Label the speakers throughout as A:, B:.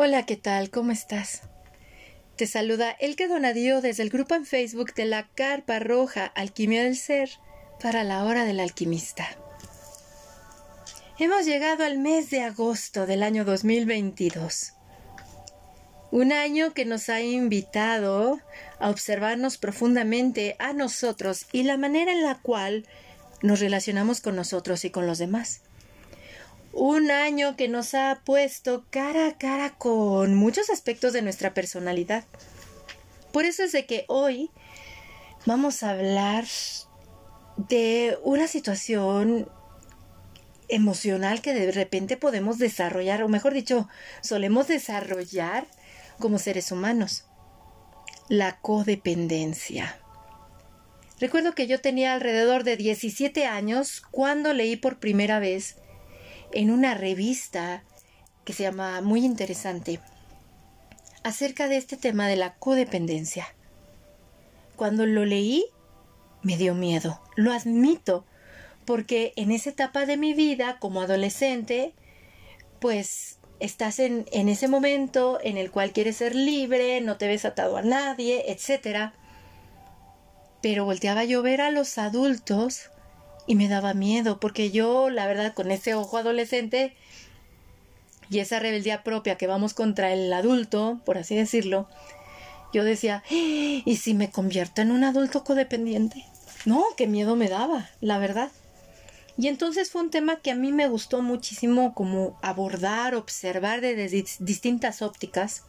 A: Hola, ¿qué tal? ¿Cómo estás? Te saluda Elke Donadío desde el grupo en Facebook de la Carpa Roja Alquimia del Ser para la Hora del Alquimista. Hemos llegado al mes de agosto del año 2022. Un año que nos ha invitado a observarnos profundamente a nosotros y la manera en la cual nos relacionamos con nosotros y con los demás un año que nos ha puesto cara a cara con muchos aspectos de nuestra personalidad. Por eso es de que hoy vamos a hablar de una situación emocional que de repente podemos desarrollar, o mejor dicho, solemos desarrollar como seres humanos. La codependencia. Recuerdo que yo tenía alrededor de 17 años cuando leí por primera vez en una revista que se llama muy interesante acerca de este tema de la codependencia. Cuando lo leí, me dio miedo, lo admito, porque en esa etapa de mi vida como adolescente, pues estás en, en ese momento en el cual quieres ser libre, no te ves atado a nadie, etc. Pero volteaba yo ver a los adultos y me daba miedo porque yo, la verdad, con ese ojo adolescente y esa rebeldía propia que vamos contra el adulto, por así decirlo, yo decía, ¡Ah! ¿y si me convierto en un adulto codependiente? No, qué miedo me daba, la verdad. Y entonces fue un tema que a mí me gustó muchísimo como abordar, observar desde distintas ópticas,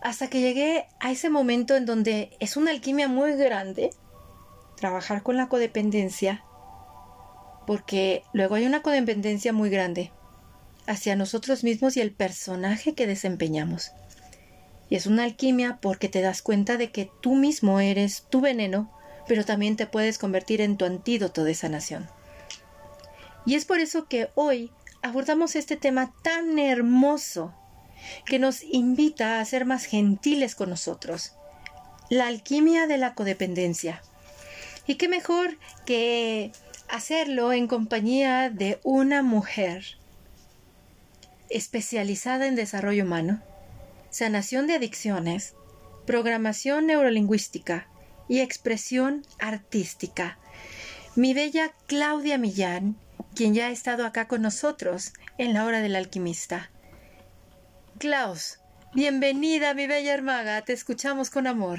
A: hasta que llegué a ese momento en donde es una alquimia muy grande, trabajar con la codependencia, porque luego hay una codependencia muy grande hacia nosotros mismos y el personaje que desempeñamos. Y es una alquimia porque te das cuenta de que tú mismo eres tu veneno, pero también te puedes convertir en tu antídoto de sanación. Y es por eso que hoy abordamos este tema tan hermoso que nos invita a ser más gentiles con nosotros. La alquimia de la codependencia. Y qué mejor que hacerlo en compañía de una mujer especializada en desarrollo humano, sanación de adicciones, programación neurolingüística y expresión artística. Mi bella Claudia Millán, quien ya ha estado acá con nosotros en la hora del alquimista. Klaus, bienvenida mi bella hermaga, te escuchamos con amor.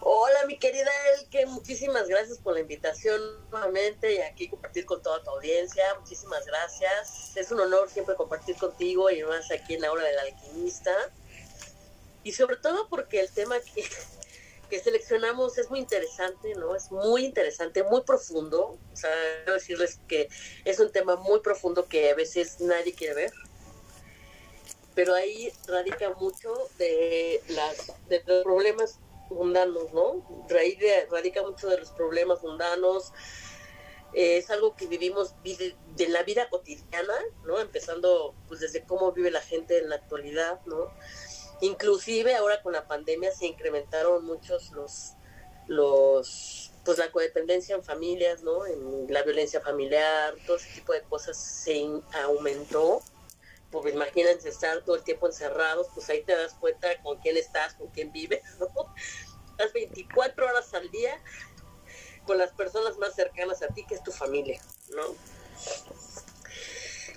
B: Hola, mi querida Elke, muchísimas gracias por la invitación nuevamente y aquí compartir con toda tu audiencia. Muchísimas gracias. Es un honor siempre compartir contigo y más aquí en la hora del alquimista. Y sobre todo porque el tema que, que seleccionamos es muy interesante, ¿no? Es muy interesante, muy profundo. O sea, quiero decirles que es un tema muy profundo que a veces nadie quiere ver. Pero ahí radica mucho de, las, de los problemas mundanos, ¿no? Raíz de, radica mucho de los problemas mundanos. Eh, es algo que vivimos de la vida cotidiana, ¿no? Empezando pues desde cómo vive la gente en la actualidad, ¿no? Inclusive ahora con la pandemia se incrementaron muchos los los pues la codependencia en familias, ¿no? En la violencia familiar, todo ese tipo de cosas se aumentó pues imagínense estar todo el tiempo encerrados, pues ahí te das cuenta con quién estás, con quién vives, ¿no? Estás 24 horas al día con las personas más cercanas a ti, que es tu familia, ¿no?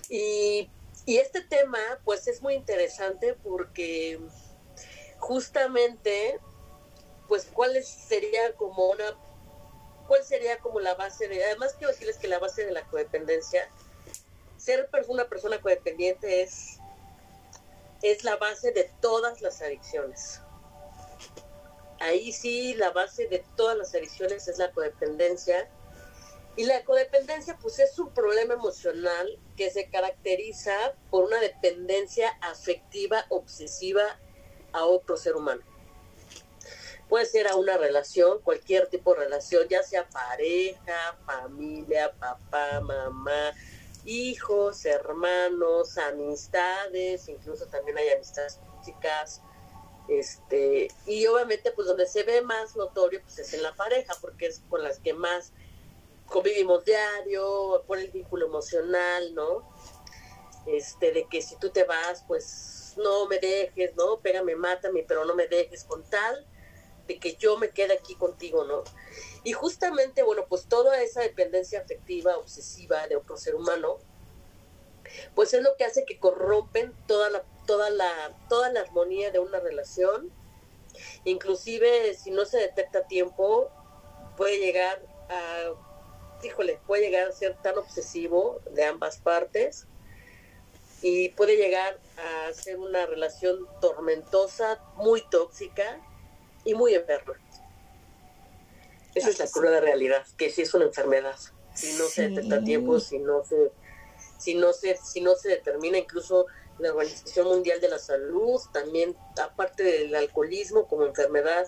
B: Y, y este tema, pues es muy interesante porque justamente, pues cuál sería como una, cuál sería como la base de, además quiero decirles que la base de la codependencia, ser una persona codependiente es, es la base de todas las adicciones. Ahí sí, la base de todas las adicciones es la codependencia. Y la codependencia, pues es un problema emocional que se caracteriza por una dependencia afectiva, obsesiva a otro ser humano. Puede ser a una relación, cualquier tipo de relación, ya sea pareja, familia, papá, mamá, hijos, hermanos, amistades, incluso también hay amistades físicas, este, y obviamente pues donde se ve más notorio pues es en la pareja, porque es con las que más convivimos diario, por el vínculo emocional, ¿no? este, de que si tú te vas, pues no me dejes, ¿no? Pégame, mátame, pero no me dejes con tal de que yo me quede aquí contigo, ¿no? Y justamente, bueno, pues toda esa dependencia afectiva, obsesiva de otro ser humano, pues es lo que hace que corrompen toda la, toda la, toda la armonía de una relación. Inclusive si no se detecta a tiempo, puede llegar a, híjole, puede llegar a ser tan obsesivo de ambas partes y puede llegar a ser una relación tormentosa, muy tóxica y muy enferma. Esa es la cruda realidad, que sí es una enfermedad. Si no se detecta a tiempo, si no se, si no se, si no se determina incluso la Organización Mundial de la Salud, también aparte del alcoholismo como enfermedad,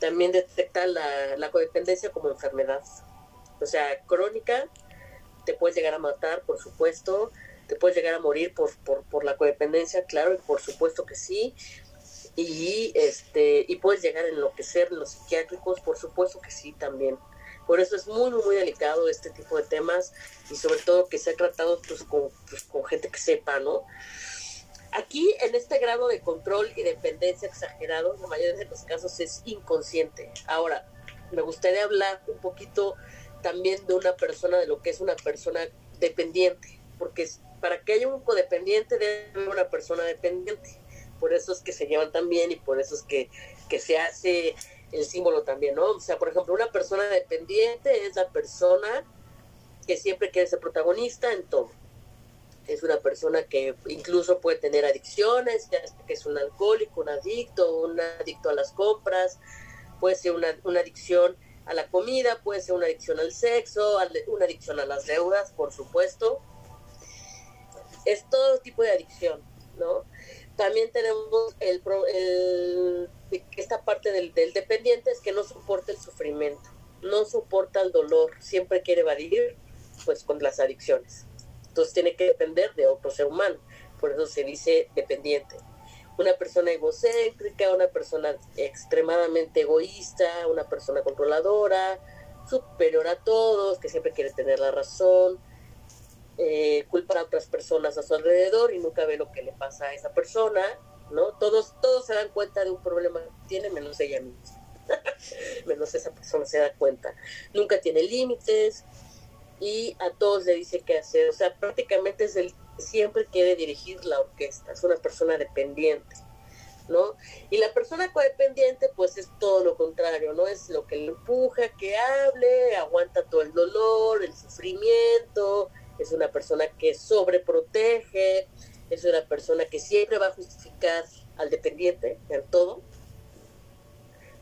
B: también detecta la, la codependencia como enfermedad. O sea, crónica, te puedes llegar a matar, por supuesto, te puedes llegar a morir por, por, por la codependencia, claro, y por supuesto que sí, y este y puedes llegar a enloquecer en los psiquiátricos, por supuesto que sí también. Por eso es muy, muy delicado este tipo de temas y sobre todo que se ha tratado pues, con, pues, con gente que sepa, ¿no? Aquí, en este grado de control y dependencia exagerado, en la mayoría de los casos es inconsciente. Ahora, me gustaría hablar un poquito también de una persona, de lo que es una persona dependiente, porque para que haya un codependiente debe haber una persona dependiente por eso es que se llevan tan bien y por eso es que, se hace el símbolo también, ¿no? O sea, por ejemplo, una persona dependiente es la persona que siempre quiere ser protagonista en todo. Es una persona que incluso puede tener adicciones, ya que es un alcohólico, un adicto, un adicto a las compras, puede ser una, una adicción a la comida, puede ser una adicción al sexo, una adicción a las deudas, por supuesto. Es todo tipo de adicción, ¿no? También tenemos el, el esta parte del, del, dependiente es que no soporta el sufrimiento, no soporta el dolor, siempre quiere evadir pues con las adicciones. Entonces tiene que depender de otro ser humano, por eso se dice dependiente. Una persona egocéntrica, una persona extremadamente egoísta, una persona controladora, superior a todos, que siempre quiere tener la razón, eh, culpar a otras personas a su alrededor y nunca ve lo que le pasa a esa persona, ¿no? Todos, todos se dan cuenta de un problema que tiene, menos ella misma. menos esa persona se da cuenta. Nunca tiene límites y a todos le dice qué hacer. O sea, prácticamente es el siempre quiere dirigir la orquesta, es una persona dependiente. ¿no? Y la persona codependiente, pues es todo lo contrario, ¿no? Es lo que le empuja, que hable, aguanta todo el dolor, el sufrimiento, es una persona que sobreprotege, es una persona que siempre va a justificar al dependiente en todo,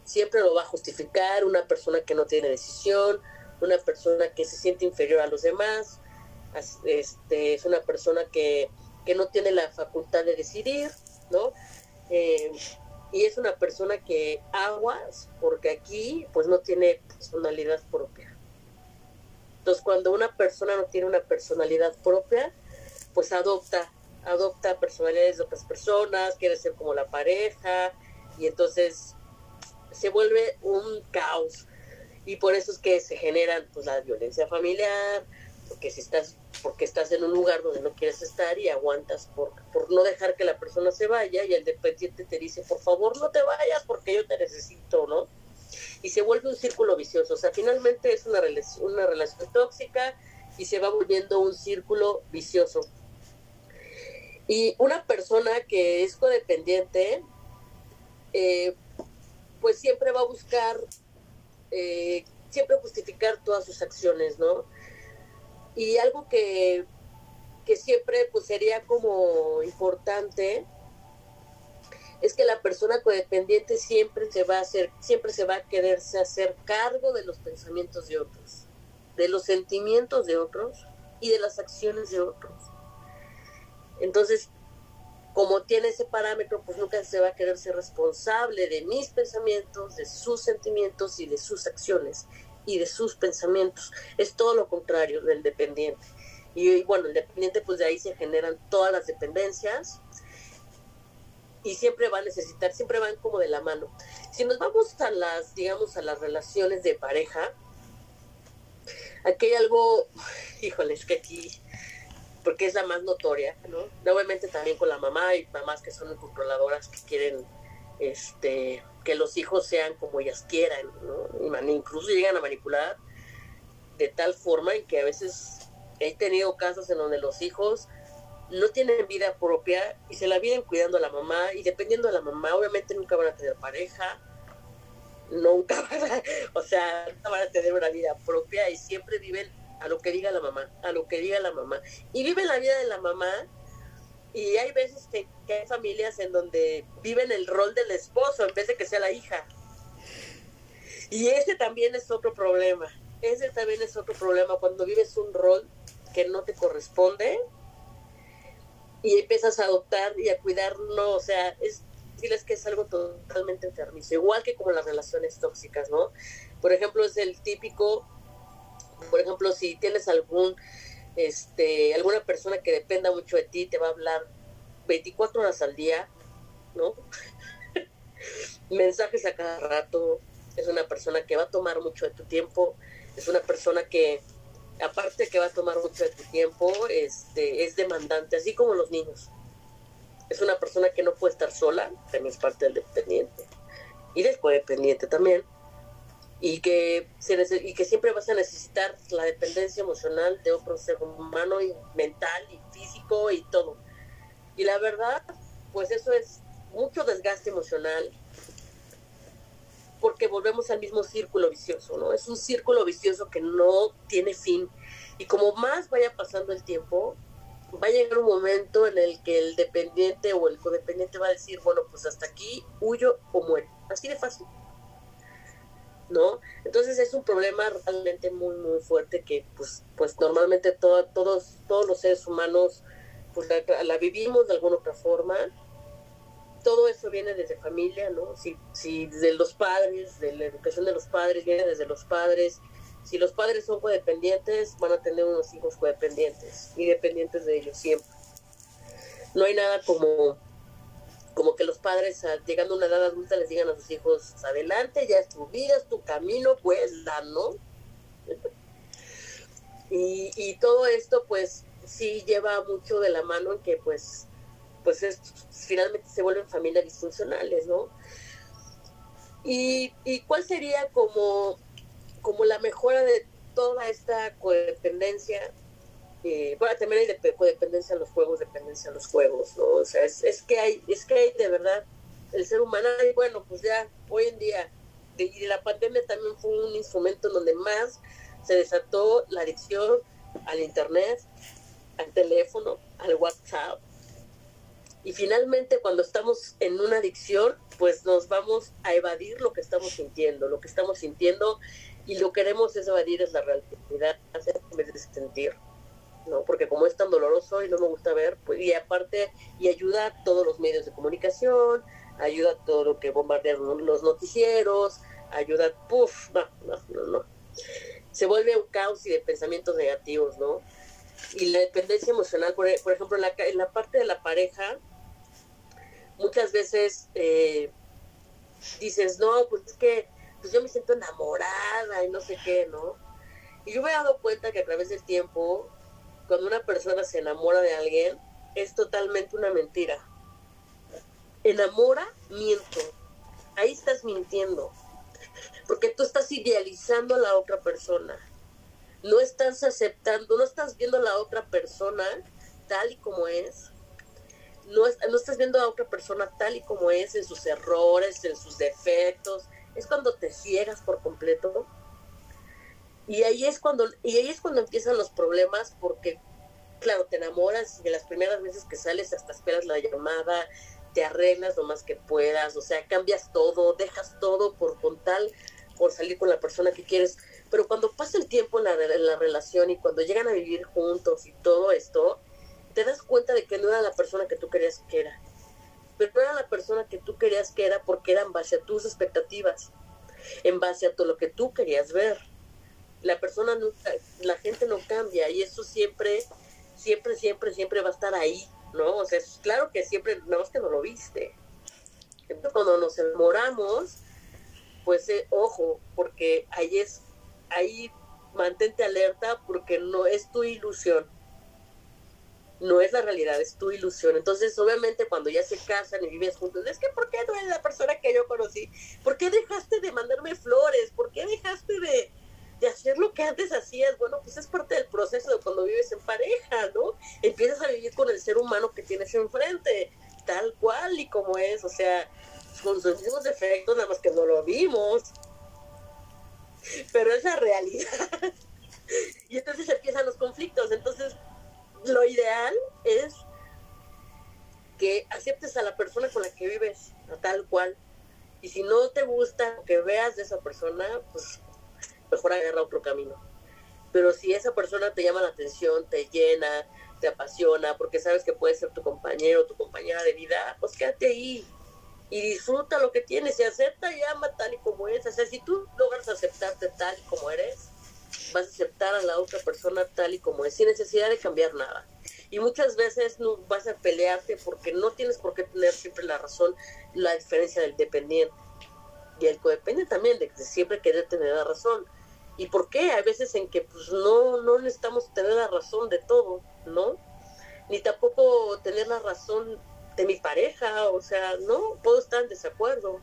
B: siempre lo va a justificar, una persona que no tiene decisión, una persona que se siente inferior a los demás, este, es una persona que, no tiene la facultad de decidir, ¿no? Eh, y es una persona que aguas, porque aquí pues no tiene personalidad propia. Entonces, cuando una persona no tiene una personalidad propia, pues adopta, adopta personalidades de otras personas, quiere ser como la pareja, y entonces se vuelve un caos. Y por eso es que se generan pues la violencia familiar, porque si estás, porque estás en un lugar donde no quieres estar y aguantas por, por no dejar que la persona se vaya, y el dependiente te dice, por favor no te vayas porque yo te necesito, ¿no? Y se vuelve un círculo vicioso. O sea, finalmente es una, una relación tóxica y se va volviendo un círculo vicioso. Y una persona que es codependiente, eh, pues siempre va a buscar, eh, siempre justificar todas sus acciones, ¿no? Y algo que, que siempre pues sería como importante es que la persona codependiente siempre se va a hacer, siempre se va a quererse hacer cargo de los pensamientos de otros, de los sentimientos de otros y de las acciones de otros. Entonces, como tiene ese parámetro, pues nunca se va a querer ser responsable de mis pensamientos, de sus sentimientos y de sus acciones y de sus pensamientos. Es todo lo contrario del dependiente. Y, bueno, el dependiente, pues de ahí se generan todas las dependencias, y siempre va a necesitar, siempre van como de la mano. Si nos vamos a las, digamos, a las relaciones de pareja, aquí hay algo, híjole, es que aquí porque es la más notoria, ¿no? Obviamente también con la mamá y mamás que son controladoras que quieren este que los hijos sean como ellas quieran, ¿no? incluso llegan a manipular de tal forma en que a veces he tenido casos en donde los hijos no tienen vida propia y se la vienen cuidando a la mamá y dependiendo de la mamá, obviamente nunca van a tener pareja, nunca van a, o sea, nunca van a tener una vida propia y siempre viven a lo que diga la mamá, a lo que diga la mamá. Y viven la vida de la mamá y hay veces que, hay familias en donde viven el rol del esposo en vez de que sea la hija. Y ese también es otro problema. Ese también es otro problema cuando vives un rol que no te corresponde y empiezas a adoptar y a cuidarlo, o sea, es decirles que es algo totalmente enfermizo, igual que como las relaciones tóxicas, ¿no? Por ejemplo, es el típico, por ejemplo, si tienes algún, este, alguna persona que dependa mucho de ti, te va a hablar 24 horas al día, ¿no? Mensajes a cada rato, es una persona que va a tomar mucho de tu tiempo, es una persona que aparte que va a tomar mucho de tu tiempo, este, es demandante, así como los niños. Es una persona que no puede estar sola, también es parte del dependiente. Y del codependiente también. Y que, se, y que siempre vas a necesitar la dependencia emocional de otro ser humano, y mental y físico y todo. Y la verdad, pues eso es mucho desgaste emocional, porque volvemos al mismo círculo vicioso, ¿no? Es un círculo vicioso que no tiene fin. Y como más vaya pasando el tiempo, va a llegar un momento en el que el dependiente o el codependiente va a decir, bueno, pues hasta aquí huyo o muero. Así de fácil. ¿No? Entonces es un problema realmente muy, muy fuerte que pues, pues normalmente todos, todos los seres humanos pues la vivimos de alguna otra forma todo eso viene desde familia, ¿no? Si, si de los padres, de la educación de los padres, viene desde los padres. Si los padres son codependientes, van a tener unos hijos codependientes y dependientes de ellos siempre. No hay nada como, como que los padres, llegando a una edad adulta, les digan a sus hijos, adelante, ya es tu vida, es tu camino, pues, la, ¿no? y, y todo esto, pues, sí lleva mucho de la mano en que, pues, pues es, finalmente se vuelven familias disfuncionales, ¿no? ¿Y, cuál sería como, como la mejora de toda esta codependencia? Eh, bueno, también hay de, codependencia en los juegos, dependencia en los juegos, ¿no? O sea, es, es, que hay, es que hay de verdad el ser humano, y bueno, pues ya hoy en día, y la pandemia también fue un instrumento donde más se desató la adicción al internet, al teléfono, al WhatsApp, y finalmente cuando estamos en una adicción, pues nos vamos a evadir lo que estamos sintiendo, lo que estamos sintiendo y lo que queremos es evadir es la realidad en vez de sentir. ¿no? Porque como es tan doloroso y no me gusta ver, pues, y aparte, y ayuda a todos los medios de comunicación, ayuda a todo lo que bombardean los noticieros, ayuda, puff, no, no, no, no. Se vuelve un caos y de pensamientos negativos, ¿no? Y la dependencia emocional, por, por ejemplo, en la, en la parte de la pareja, muchas veces eh, dices, no, pues es que pues yo me siento enamorada y no sé qué, ¿no? Y yo me he dado cuenta que a través del tiempo, cuando una persona se enamora de alguien, es totalmente una mentira. Enamora, miento. Ahí estás mintiendo. Porque tú estás idealizando a la otra persona. No estás aceptando, no estás viendo a la otra persona tal y como es, no, estás viendo a otra persona tal y como es, en sus errores, en sus defectos, es cuando te ciegas por completo. Y ahí es cuando, y ahí es cuando empiezan los problemas, porque claro, te enamoras y las primeras veces que sales hasta esperas la llamada, te arreglas lo más que puedas, o sea, cambias todo, dejas todo por con tal, por salir con la persona que quieres. Pero cuando pasa el tiempo en la relación y cuando llegan a vivir juntos y todo esto, te das cuenta de que no era la persona que tú querías que era. Pero no era la persona que tú querías que era porque era en base a tus expectativas, en base a todo lo que tú querías ver. La persona nunca, la gente no cambia y eso siempre, siempre, siempre, siempre va a estar ahí, ¿no? O sea, es claro que siempre, nada más que no lo viste. Cuando nos enamoramos, pues eh, ojo, porque ahí es, ahí mantente alerta porque no es tu ilusión no es la realidad, es tu ilusión. Entonces, obviamente, cuando ya se casan y vives juntos, es que ¿por qué no eres la persona que yo conocí? ¿Por qué dejaste de mandarme flores? ¿Por qué dejaste de, de hacer lo que antes hacías? Bueno, pues es parte del proceso de cuando vives en pareja, ¿no? Empiezas a vivir con el ser humano que tienes enfrente, tal cual y como es, o sea, con sus mismos defectos, nada más que no lo vimos. Pero es la realidad. y entonces empiezan los conflictos. Entonces, lo ideal es que aceptes a la persona con la que vives, tal cual. Y si no te gusta que veas de esa persona, pues mejor agarra otro camino. Pero si esa persona te llama la atención, te llena, te apasiona, porque sabes que puede ser tu compañero, tu compañera de vida, pues quédate ahí y disfruta lo que tienes y acepta y ama tal y como eres. O sea, si tú logras aceptarte tal y como eres, vas a aceptar a la otra persona tal y como es, sin necesidad de cambiar nada. Y muchas veces no vas a pelearte porque no tienes por qué tener siempre la razón, la diferencia del dependiente. Y el codependiente también, de que siempre querer tener la razón. ¿Y por qué? Hay veces en que pues no, no necesitamos tener la razón de todo, ¿no? Ni tampoco tener la razón de mi pareja, o sea, no, puedo estar en desacuerdo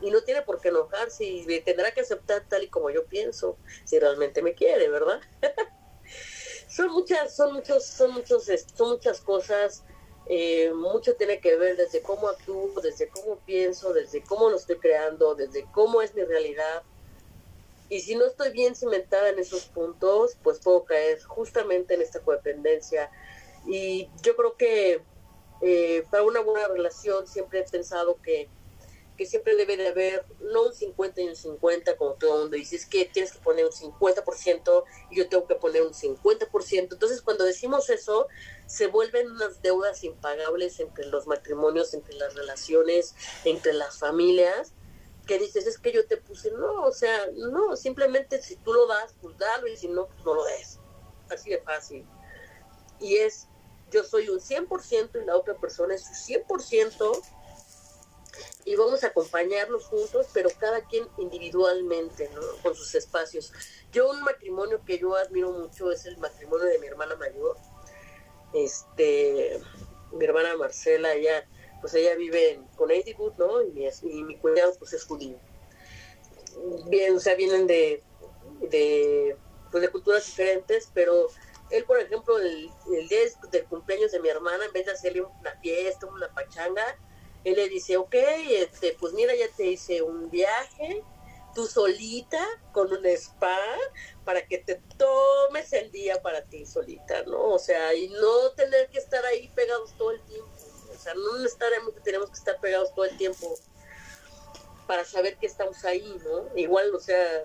B: y no tiene por qué enojarse y tendrá que aceptar tal y como yo pienso, si realmente me quiere, ¿verdad? son muchas, son muchos, son muchos, son muchas cosas, eh, mucho tiene que ver desde cómo actúo, desde cómo pienso, desde cómo lo estoy creando, desde cómo es mi realidad. Y si no estoy bien cimentada en esos puntos, pues puedo caer justamente en esta codependencia. Y yo creo que eh, para una buena relación siempre he pensado que que siempre debe de haber, no un 50 y un 50, como todo el mundo dice, es que tienes que poner un 50% y yo tengo que poner un 50%. Entonces, cuando decimos eso, se vuelven unas deudas impagables entre los matrimonios, entre las relaciones, entre las familias, que dices, es que yo te puse, no, o sea, no, simplemente si tú lo das, pues dalo, y si no, pues no lo des. Así de fácil. Y es, yo soy un 100% y la otra persona es un 100%, y vamos a acompañarnos juntos, pero cada quien individualmente, ¿no? Con sus espacios. Yo un matrimonio que yo admiro mucho es el matrimonio de mi hermana mayor. Este, mi hermana Marcela, ella, pues ella vive en Connecticut, ¿no? Y mi, y mi cuñado, pues es judío. Bien, o sea, vienen de, de, pues de culturas diferentes, pero él, por ejemplo, el, el día del cumpleaños de mi hermana, en vez de hacerle una fiesta, una pachanga, él le dice, ok, este, pues mira, ya te hice un viaje, tú solita, con un spa, para que te tomes el día para ti solita, ¿no? O sea, y no tener que estar ahí pegados todo el tiempo. O sea, no necesariamente tenemos que estar pegados todo el tiempo para saber que estamos ahí, ¿no? Igual, o sea,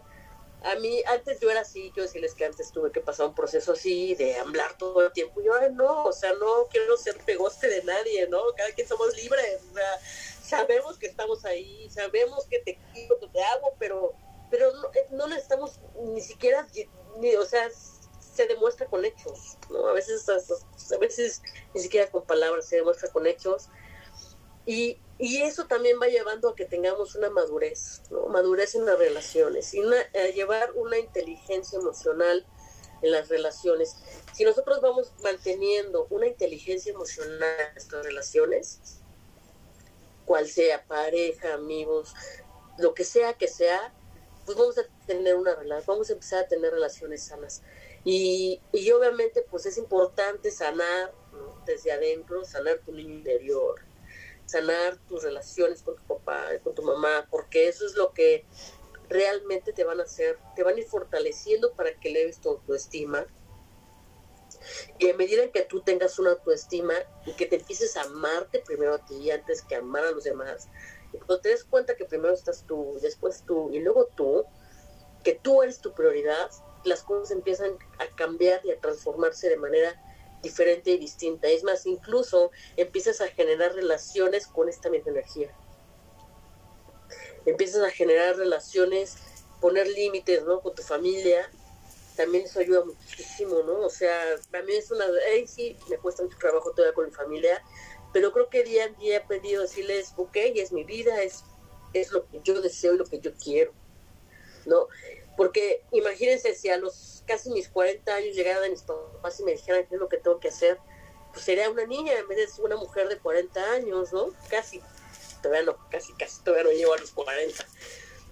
B: a mí, antes yo era así, quiero decirles que antes tuve que pasar un proceso así de hablar todo el tiempo. Yo, ay, no, o sea, no quiero ser pegoste de nadie, ¿no? Cada quien somos libres, o sea, sabemos que estamos ahí, sabemos que te quiero, que te hago, pero, pero no, eh, no necesitamos ni siquiera, ni, o sea, se demuestra con hechos, ¿no? A veces, a veces ni siquiera con palabras, se demuestra con hechos. Y, y eso también va llevando a que tengamos una madurez, ¿no? madurez en las relaciones y llevar una inteligencia emocional en las relaciones. Si nosotros vamos manteniendo una inteligencia emocional en nuestras relaciones, cual sea pareja, amigos, lo que sea que sea, pues vamos a tener una relación, vamos a empezar a tener relaciones sanas. Y, y obviamente pues es importante sanar desde adentro, sanar tu niño interior, sanar tus relaciones con tu papá, con tu mamá, porque eso es lo que realmente te van a hacer, te van a ir fortaleciendo para que leves tu autoestima. Y a medida que tú tengas una autoestima y que te empieces a amarte primero a ti antes que amar a los demás, cuando te des cuenta que primero estás tú, después tú y luego tú, que tú eres tu prioridad, las cosas empiezan a cambiar y a transformarse de manera diferente y distinta. Es más, incluso empiezas a generar relaciones con esta misma energía. Empiezas a generar relaciones, poner límites, ¿no? Con tu familia. También eso ayuda muchísimo, ¿no? O sea, a mí es una... Ahí sí, me cuesta mucho trabajo todavía con mi familia, pero creo que día a día he aprendido a decirles, ok, es mi vida, es, es lo que yo deseo y lo que yo quiero, ¿no? Porque imagínense si a los casi mis 40 años llegara a mis papás y me dijeran qué es lo que tengo que hacer, pues sería una niña en vez de una mujer de 40 años, ¿no? Casi, todavía no, casi, casi, todavía no llego a los 40.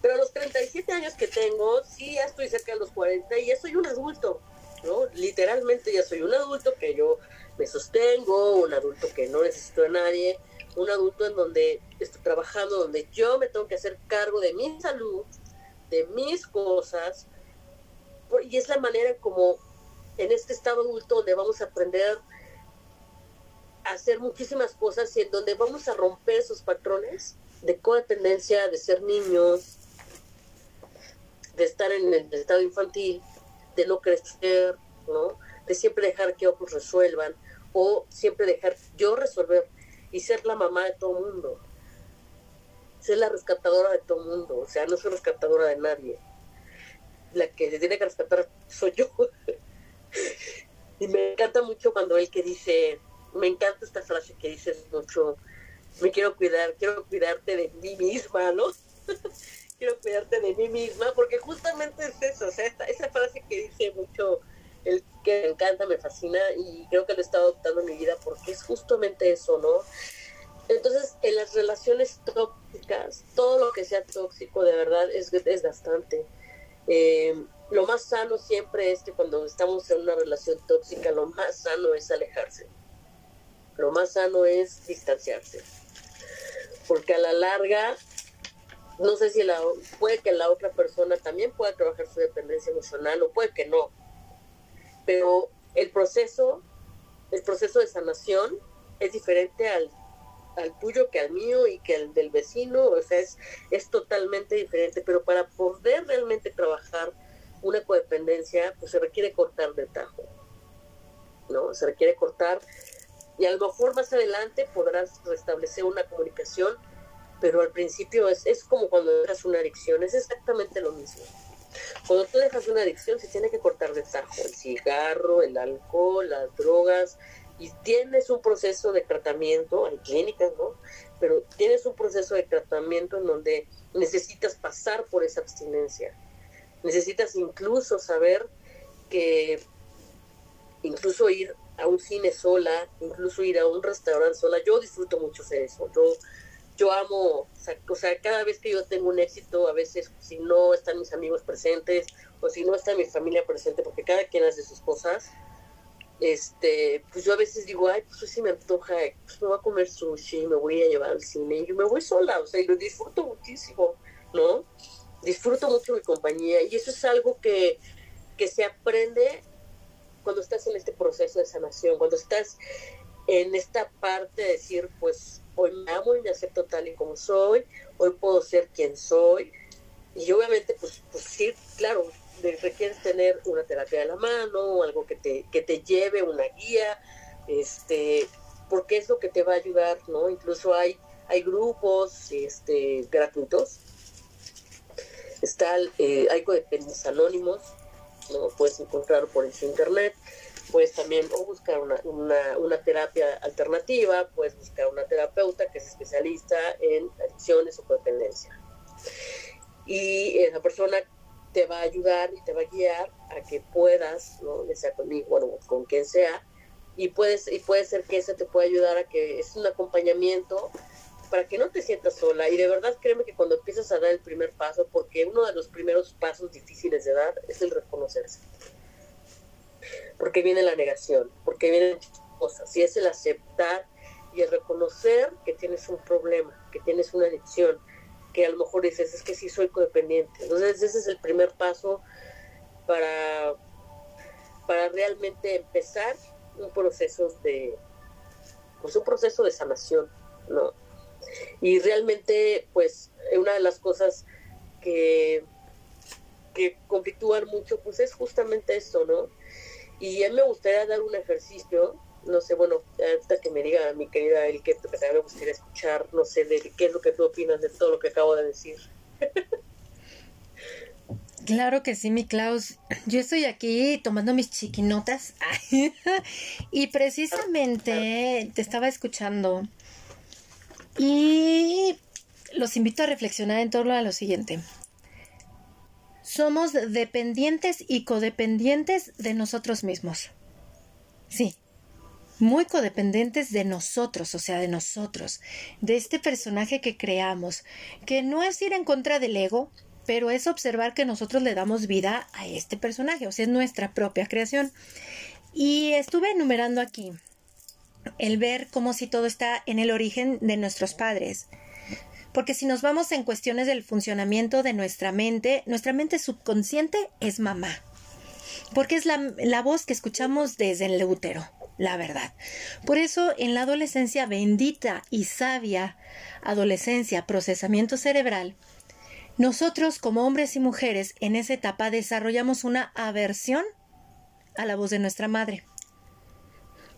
B: Pero a los 37 años que tengo, sí, ya estoy cerca de los 40 y ya soy un adulto, ¿no? Literalmente ya soy un adulto que yo me sostengo, un adulto que no necesito de nadie, un adulto en donde estoy trabajando, donde yo me tengo que hacer cargo de mi salud, de mis cosas, y es la manera como en este estado adulto donde vamos a aprender a hacer muchísimas cosas y en donde vamos a romper esos patrones de codependencia, de ser niños, de estar en el estado infantil, de no crecer, ¿no? De siempre dejar que otros resuelvan o siempre dejar yo resolver y ser la mamá de todo el mundo. Ser la rescatadora de todo el mundo, o sea, no soy rescatadora de nadie. La que se tiene que rescatar soy yo. y me encanta mucho cuando él que dice, me encanta esta frase que dices mucho, me quiero cuidar, quiero cuidarte de mí misma, ¿no? quiero cuidarte de mí misma, porque justamente es eso, o sea, esa frase que dice mucho, el que me encanta, me fascina y creo que lo he estado adoptando en mi vida porque es justamente eso, ¿no? Entonces, en las relaciones tóxicas, todo lo que sea tóxico de verdad es desgastante. Eh, lo más sano siempre es que cuando estamos en una relación tóxica, lo más sano es alejarse. Lo más sano es distanciarse. Porque a la larga, no sé si la, puede que la otra persona también pueda trabajar su dependencia emocional o puede que no. Pero el proceso, el proceso de sanación es diferente al, al tuyo que al mío y que al del vecino, o sea, es, es totalmente diferente. Pero para poder realmente trabajar una codependencia, pues se requiere cortar de tajo, ¿no? Se requiere cortar y a lo mejor más adelante podrás restablecer una comunicación, pero al principio es, es como cuando dejas una adicción, es exactamente lo mismo. Cuando tú dejas una adicción se tiene que cortar de tajo, el cigarro, el alcohol, las drogas, y tienes un proceso de tratamiento, hay clínicas, ¿no? Pero tienes un proceso de tratamiento en donde necesitas pasar por esa abstinencia. Necesitas incluso saber que incluso ir a un cine sola, incluso ir a un restaurante sola, yo disfruto mucho hacer eso, yo, yo amo, o sea, cada vez que yo tengo un éxito, a veces si no están mis amigos presentes o si no está mi familia presente, porque cada quien hace sus cosas, este, pues yo a veces digo, ay, pues si me antoja, pues me voy a comer sushi, me voy a llevar al cine, y yo me voy sola, o sea, y lo disfruto muchísimo, ¿no? disfruto mucho mi compañía y eso es algo que, se aprende cuando estás en este proceso de sanación, cuando estás en esta parte de decir, pues hoy me amo y me acepto tal y como soy, hoy puedo ser quien soy. Y obviamente, pues, pues sí, claro, requieres tener una terapia de la mano, algo que te, que te lleve, una guía, este, porque es lo que te va a ayudar, ¿no? Incluso hay, hay grupos este, gratuitos Está, eh, hay codependientes anónimos, ¿no? puedes encontrarlo por internet, puedes también o buscar una, una, terapia alternativa, puedes buscar una terapeuta que es especialista en adicciones o codependencia. Y esa persona te va a ayudar y te va a guiar a que puedas, ¿no? ya sea conmigo, bueno, con quien sea, y, puedes, y puede ser que ese te pueda ayudar a que es un acompañamiento para que no te sientas sola. Y de verdad créeme que cuando empiezas a dar el primer paso, porque uno de los primeros pasos difíciles de dar es el reconocerse. Porque viene la negación, porque vienen cosas, y es el aceptar y el reconocer que tienes un problema, que tienes una adicción, que a lo mejor dices, es que sí soy codependiente. Entonces ese es el primer paso para, para realmente empezar un proceso de, pues un proceso de sanación, ¿no? Y realmente, pues, una de las cosas que, que conflictúan mucho, pues es justamente esto, ¿no? Y a mí me gustaría dar un ejercicio, no sé, bueno, hasta que me diga mi querida El que me gustaría escuchar, no sé, de qué es lo que tú opinas de todo lo que acabo de decir.
A: Claro que sí, mi Klaus. Yo estoy aquí tomando mis chiquinotas y precisamente te estaba escuchando y los invito a reflexionar en torno a lo siguiente. Somos dependientes y codependientes de nosotros mismos. Sí, muy codependientes de nosotros, o sea, de nosotros, de este personaje que creamos, que no es ir en contra del ego, pero es observar que nosotros le damos vida a este personaje, o sea, es nuestra propia creación. Y estuve enumerando aquí el ver cómo si todo está en el origen de nuestros padres. Porque si nos vamos en cuestiones del funcionamiento de nuestra mente, nuestra mente subconsciente es mamá. Porque es la, la voz que escuchamos desde el útero, la verdad. Por eso en la adolescencia bendita y sabia, adolescencia, procesamiento cerebral, nosotros como hombres y mujeres en esa etapa desarrollamos una aversión a la voz de nuestra madre.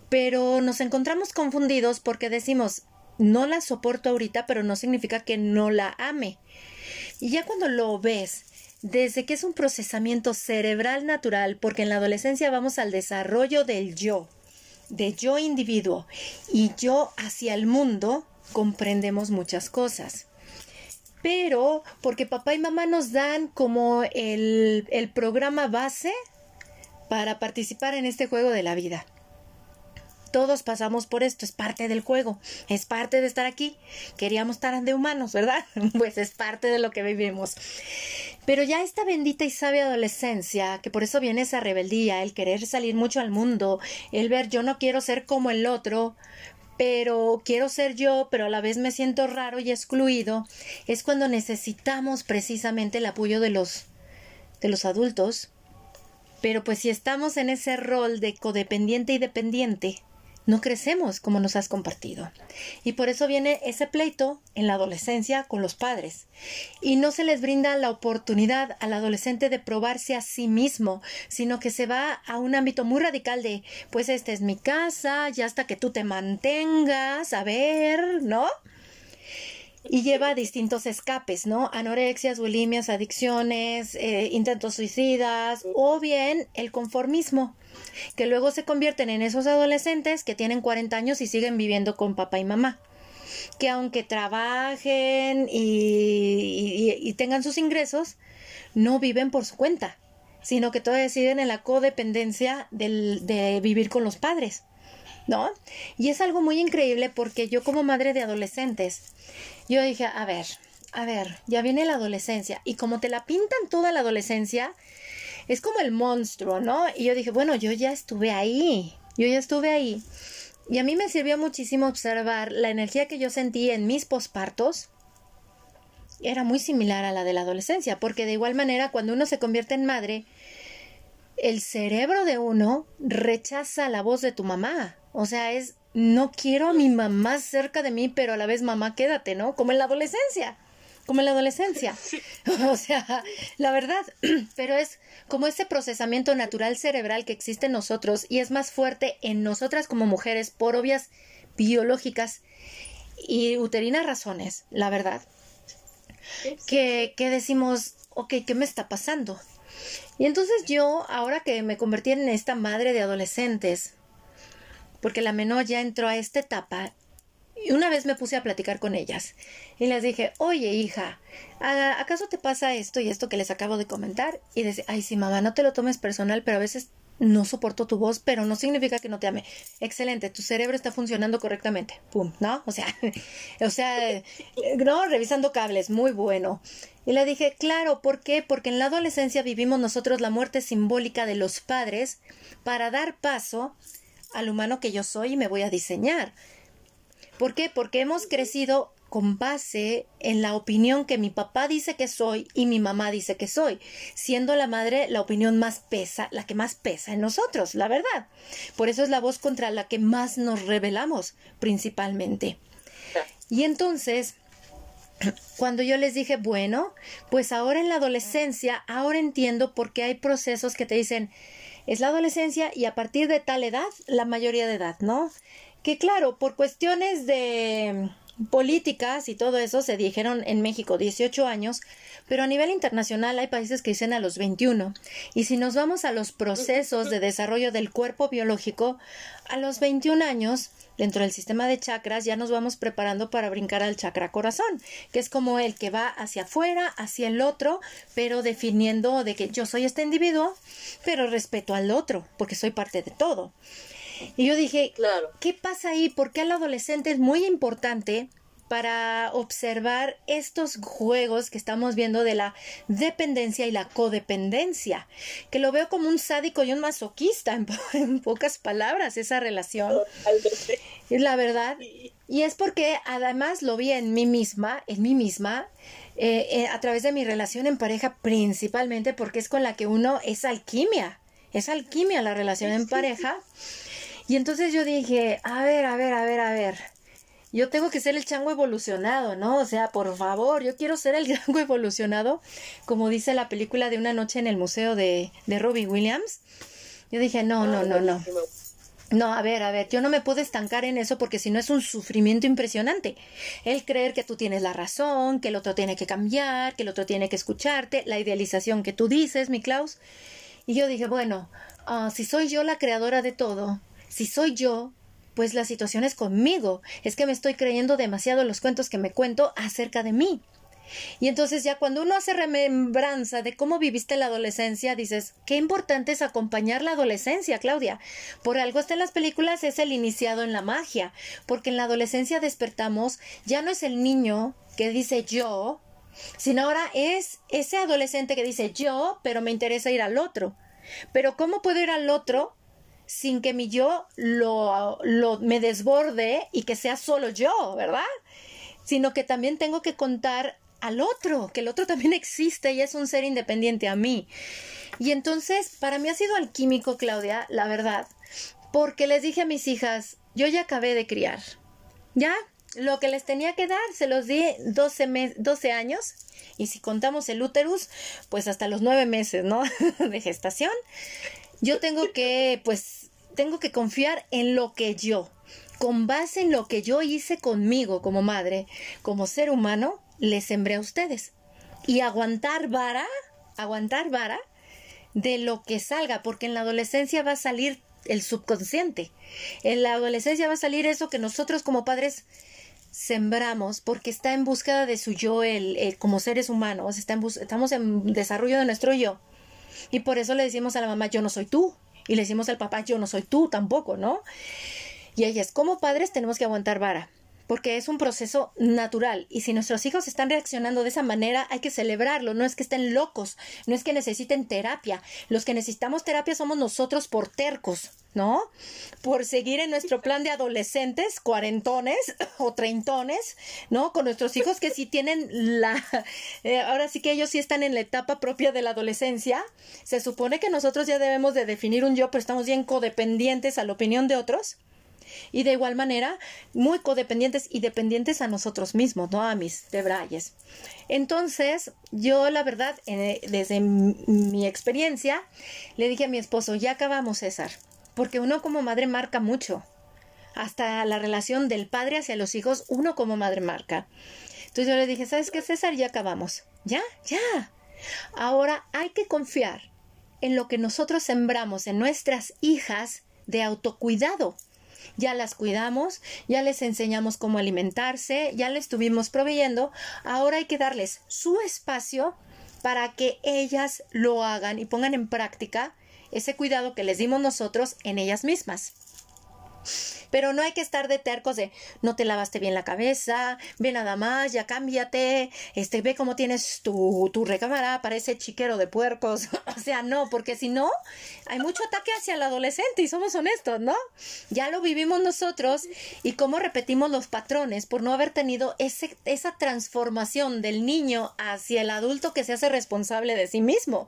A: Pero nos encontramos confundidos porque decimos, no la soporto ahorita, pero no significa que no la ame. Y ya cuando lo ves, desde que es un procesamiento cerebral natural, porque en la adolescencia vamos al desarrollo del yo, de yo individuo y yo hacia el mundo, comprendemos muchas cosas. Pero porque papá y mamá nos dan como el, el programa base para participar en este juego de la vida. Todos pasamos por esto, es parte del juego, es parte de estar aquí. Queríamos estar de humanos, ¿verdad? Pues es parte de lo que vivimos. Pero ya esta bendita y sabia adolescencia, que por eso viene esa rebeldía, el querer salir mucho al mundo, el ver yo no quiero ser como el otro, pero quiero ser yo, pero a la vez me siento raro y excluido, es cuando necesitamos precisamente el apoyo de los de los adultos. Pero pues si estamos en ese rol de codependiente y dependiente, no crecemos como nos has compartido. Y por eso viene ese pleito en la adolescencia con los padres. Y no se les brinda la oportunidad al adolescente de probarse a sí mismo, sino que se va a un ámbito muy radical de, pues esta es mi casa, ya hasta que tú te mantengas, a ver, ¿no? y lleva distintos escapes, ¿no? Anorexias, bulimias, adicciones, eh, intentos suicidas o bien el conformismo que luego se convierten en esos adolescentes que tienen 40 años y siguen viviendo con papá y mamá que aunque trabajen y, tengan sus ingresos, no viven por su cuenta, sino que todos deciden en la codependencia de vivir con los padres, ¿no? Y es algo muy increíble porque yo como madre de adolescentes, yo dije, a ver, a ver, ya viene la adolescencia y como te la pintan toda la adolescencia, es como el monstruo, ¿no? Y yo dije, bueno, yo ya estuve ahí, yo ya estuve ahí. Y a mí me sirvió muchísimo observar la energía que yo sentí en mis pospartos. Era muy similar a la de la adolescencia, porque de igual manera cuando uno se convierte en madre, el cerebro de uno rechaza la voz de tu mamá. O sea, es, no quiero a mi mamá cerca de mí, pero a la vez mamá quédate, ¿no? Como en la adolescencia como en la adolescencia. O sea, la verdad, pero es como ese procesamiento natural cerebral que existe en nosotros y es más fuerte en nosotras como mujeres por obvias biológicas y uterinas razones, la verdad. Que, que decimos, ok, ¿qué me está pasando? Y entonces yo, ahora que me convertí en esta madre de adolescentes, porque la menor ya entró a esta etapa, y una vez me puse a platicar con ellas y les dije, oye hija, ¿acaso te pasa esto y esto que les acabo de comentar? Y decía, ay sí mamá, no te lo tomes personal, pero a veces no soporto tu voz, pero no significa que no te ame. Excelente, tu cerebro está funcionando correctamente. Pum, ¿no? O sea, o sea, no, revisando cables, muy bueno. Y le dije, claro, ¿por qué? Porque en la adolescencia vivimos nosotros la muerte simbólica de los padres para dar paso al humano que yo soy y me voy a diseñar. ¿Por qué? Porque hemos crecido con base en la opinión que mi papá dice que soy y mi mamá dice que soy, siendo la madre la opinión más pesa, la que más pesa en nosotros, la verdad. Por eso es la voz contra la que más nos rebelamos, principalmente. Y entonces, cuando yo les dije, bueno, pues ahora en la adolescencia, ahora entiendo por qué hay procesos que te dicen, es la adolescencia y a partir de tal edad, la mayoría de edad, ¿no? Que claro, por cuestiones de políticas y todo eso se dijeron en México 18 años, pero a nivel internacional hay países que dicen a los 21. Y si nos vamos a los procesos de desarrollo del cuerpo biológico, a los 21 años, dentro del sistema de chakras, ya nos vamos preparando para brincar al chakra corazón, que es como el que va hacia afuera, hacia el otro, pero definiendo de que yo soy este individuo, pero respeto al otro, porque soy parte de todo. Y yo dije, claro. ¿qué pasa ahí? ¿Por qué el adolescente es muy importante para observar estos juegos que estamos viendo de la dependencia y la codependencia, que lo veo como un sádico y un masoquista, en, pocas palabras, esa relación. Es la verdad. Y es porque además lo vi en mí misma, en mí misma, eh, eh, a través de mi relación en pareja principalmente, porque es con la que uno es alquimia, es alquimia la relación en pareja. Y entonces yo dije, a ver, a ver, a ver, a ver yo tengo que ser el chango evolucionado, ¿no? O sea, por favor, yo quiero ser el chango evolucionado, como dice la película de Una noche en el museo de, de Robbie Williams. Yo dije, no, no, no, no. No, a ver, a ver, yo no me puedo estancar en eso porque si no es un sufrimiento impresionante. El creer que tú tienes la razón, que el otro tiene que cambiar, que el otro tiene que escucharte, la idealización que tú dices, mi Klaus. Y yo dije, bueno, ah, si soy yo la creadora de todo, si soy yo, pues la situación es conmigo, es que me estoy creyendo demasiado los cuentos que me cuento acerca de mí. Y entonces ya cuando uno hace remembranza de cómo viviste la adolescencia, dices, qué importante es acompañar la adolescencia, Claudia. Por algo está en las películas, es el iniciado en la magia, porque en la adolescencia despertamos, ya no es el niño que dice yo, sino ahora es ese adolescente que dice yo, pero me interesa ir al otro. Pero ¿cómo puedo ir al otro sin que mi yo lo, lo me desborde y que sea solo yo, ¿verdad? Sino que también tengo que contar al otro, que el otro también existe y es un ser independiente a mí. Y entonces, para mí ha sido alquímico, Claudia, la verdad, porque les dije a mis hijas, yo ya acabé de criar, ¿ya? Lo que les tenía que dar, se los di 12, 12 años, y si contamos el úterus, pues hasta los 9 meses, ¿no? de gestación yo tengo que, pues, tengo que confiar en lo que yo, con base en lo que yo hice conmigo como madre, como ser humano, les sembré a ustedes. Y aguantar vara, aguantar vara de lo que salga, porque en la adolescencia va a salir el subconsciente. En la adolescencia va a salir eso que nosotros como padres sembramos porque está en búsqueda de su yo el, como seres humanos, está estamos en desarrollo de nuestro yo. Y por eso le decimos a la mamá, yo no soy tú. Y le decimos al papá, yo no soy tú tampoco, ¿no? Y ellas, como padres, tenemos que aguantar vara porque es un proceso natural y si nuestros hijos están reaccionando de esa manera hay que celebrarlo, no es que estén locos, no es que necesiten terapia, los que necesitamos terapia somos nosotros por tercos, ¿no? Por seguir en nuestro plan de adolescentes, cuarentones o treintones, ¿no? Con nuestros hijos que sí tienen la... Eh, ahora sí que ellos sí están en la etapa propia de la adolescencia, se supone que nosotros ya debemos de definir un yo, pero estamos bien codependientes a la opinión de otros y de igual manera muy codependientes y dependientes a nosotros mismos, no a mis debrayes. Entonces, yo la verdad, eh, desde mi experiencia, le dije a mi esposo, ya acabamos César, porque uno como madre marca mucho. Hasta la relación del padre hacia los hijos, uno como madre marca. Entonces yo le dije, ¿sabes qué, César? Ya acabamos. Ya, ya. Ahora hay que confiar en lo que nosotros sembramos en nuestras hijas de autocuidado ya las cuidamos, ya les enseñamos cómo alimentarse, ya les estuvimos proveyendo, ahora hay que darles su espacio para que ellas lo hagan y pongan en práctica ese cuidado que les dimos nosotros en ellas mismas. Pero no hay que estar de tercos de no te lavaste bien la cabeza, ve nada más, ya cámbiate, este, ve cómo tienes tu, tu recámara, parece chiquero de puercos. o sea, no, porque si no, hay mucho ataque hacia el adolescente y somos honestos, ¿no? Ya lo vivimos nosotros y cómo repetimos los patrones por no haber tenido ese, esa transformación del niño hacia el adulto que se hace responsable de sí mismo.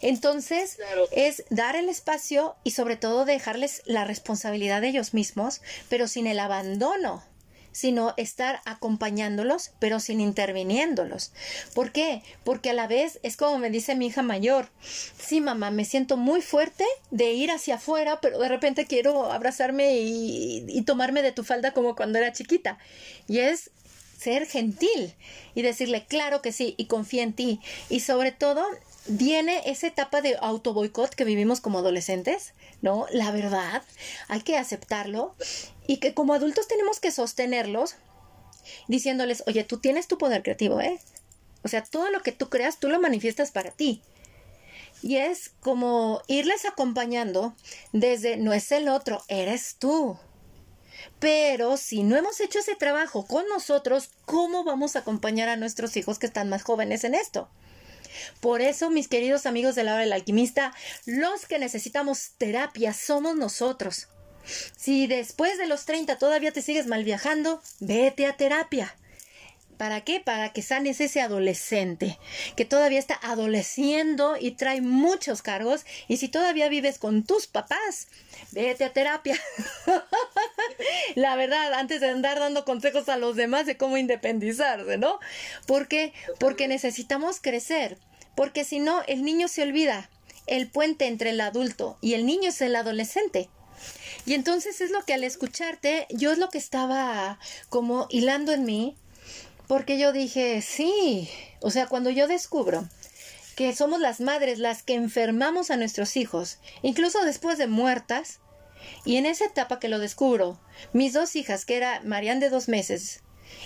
A: Entonces, es dar el espacio y sobre todo dejarles la responsabilidad de ellos mismos, pero sin el abandono sino estar acompañándolos, pero sin interviniéndolos. ¿Por qué? Porque a la vez es como me dice mi hija mayor, sí mamá, me siento muy fuerte de ir hacia afuera, pero de repente quiero abrazarme y, y tomarme de tu falda como cuando era chiquita. Y es ser gentil y decirle, claro que sí, y confía en ti. Y sobre todo, viene esa etapa de auto boicot que vivimos como adolescentes, ¿no? La verdad, hay que aceptarlo y que como adultos tenemos que sostenerlos diciéndoles, oye, tú tienes tu poder creativo, ¿eh? O sea, todo lo que tú creas, tú lo manifiestas para ti. Y es como irles acompañando desde no es el otro, eres tú. Pero si no hemos hecho ese trabajo con nosotros, ¿cómo vamos a acompañar a nuestros hijos que están más jóvenes en esto? Por eso, mis queridos amigos de la hora del alquimista, los que necesitamos terapia somos nosotros. Si después de los 30 todavía te sigues mal viajando, vete a terapia. ¿Para qué? Para que sanes ese adolescente que todavía está adoleciendo y trae muchos cargos. Y si todavía vives con tus papás, vete a terapia. La verdad, antes de andar dando consejos a los demás de cómo independizarse, ¿no? ¿Por qué? Porque necesitamos crecer. Porque si no, el niño se olvida. El puente entre el adulto y el niño es el adolescente. Y entonces es lo que al escucharte, yo es lo que estaba como hilando en mí porque yo dije, sí, o sea, cuando yo descubro que somos las madres las que enfermamos a nuestros hijos, incluso después de muertas, y en esa etapa que lo descubro, mis dos hijas, que era Marianne de dos meses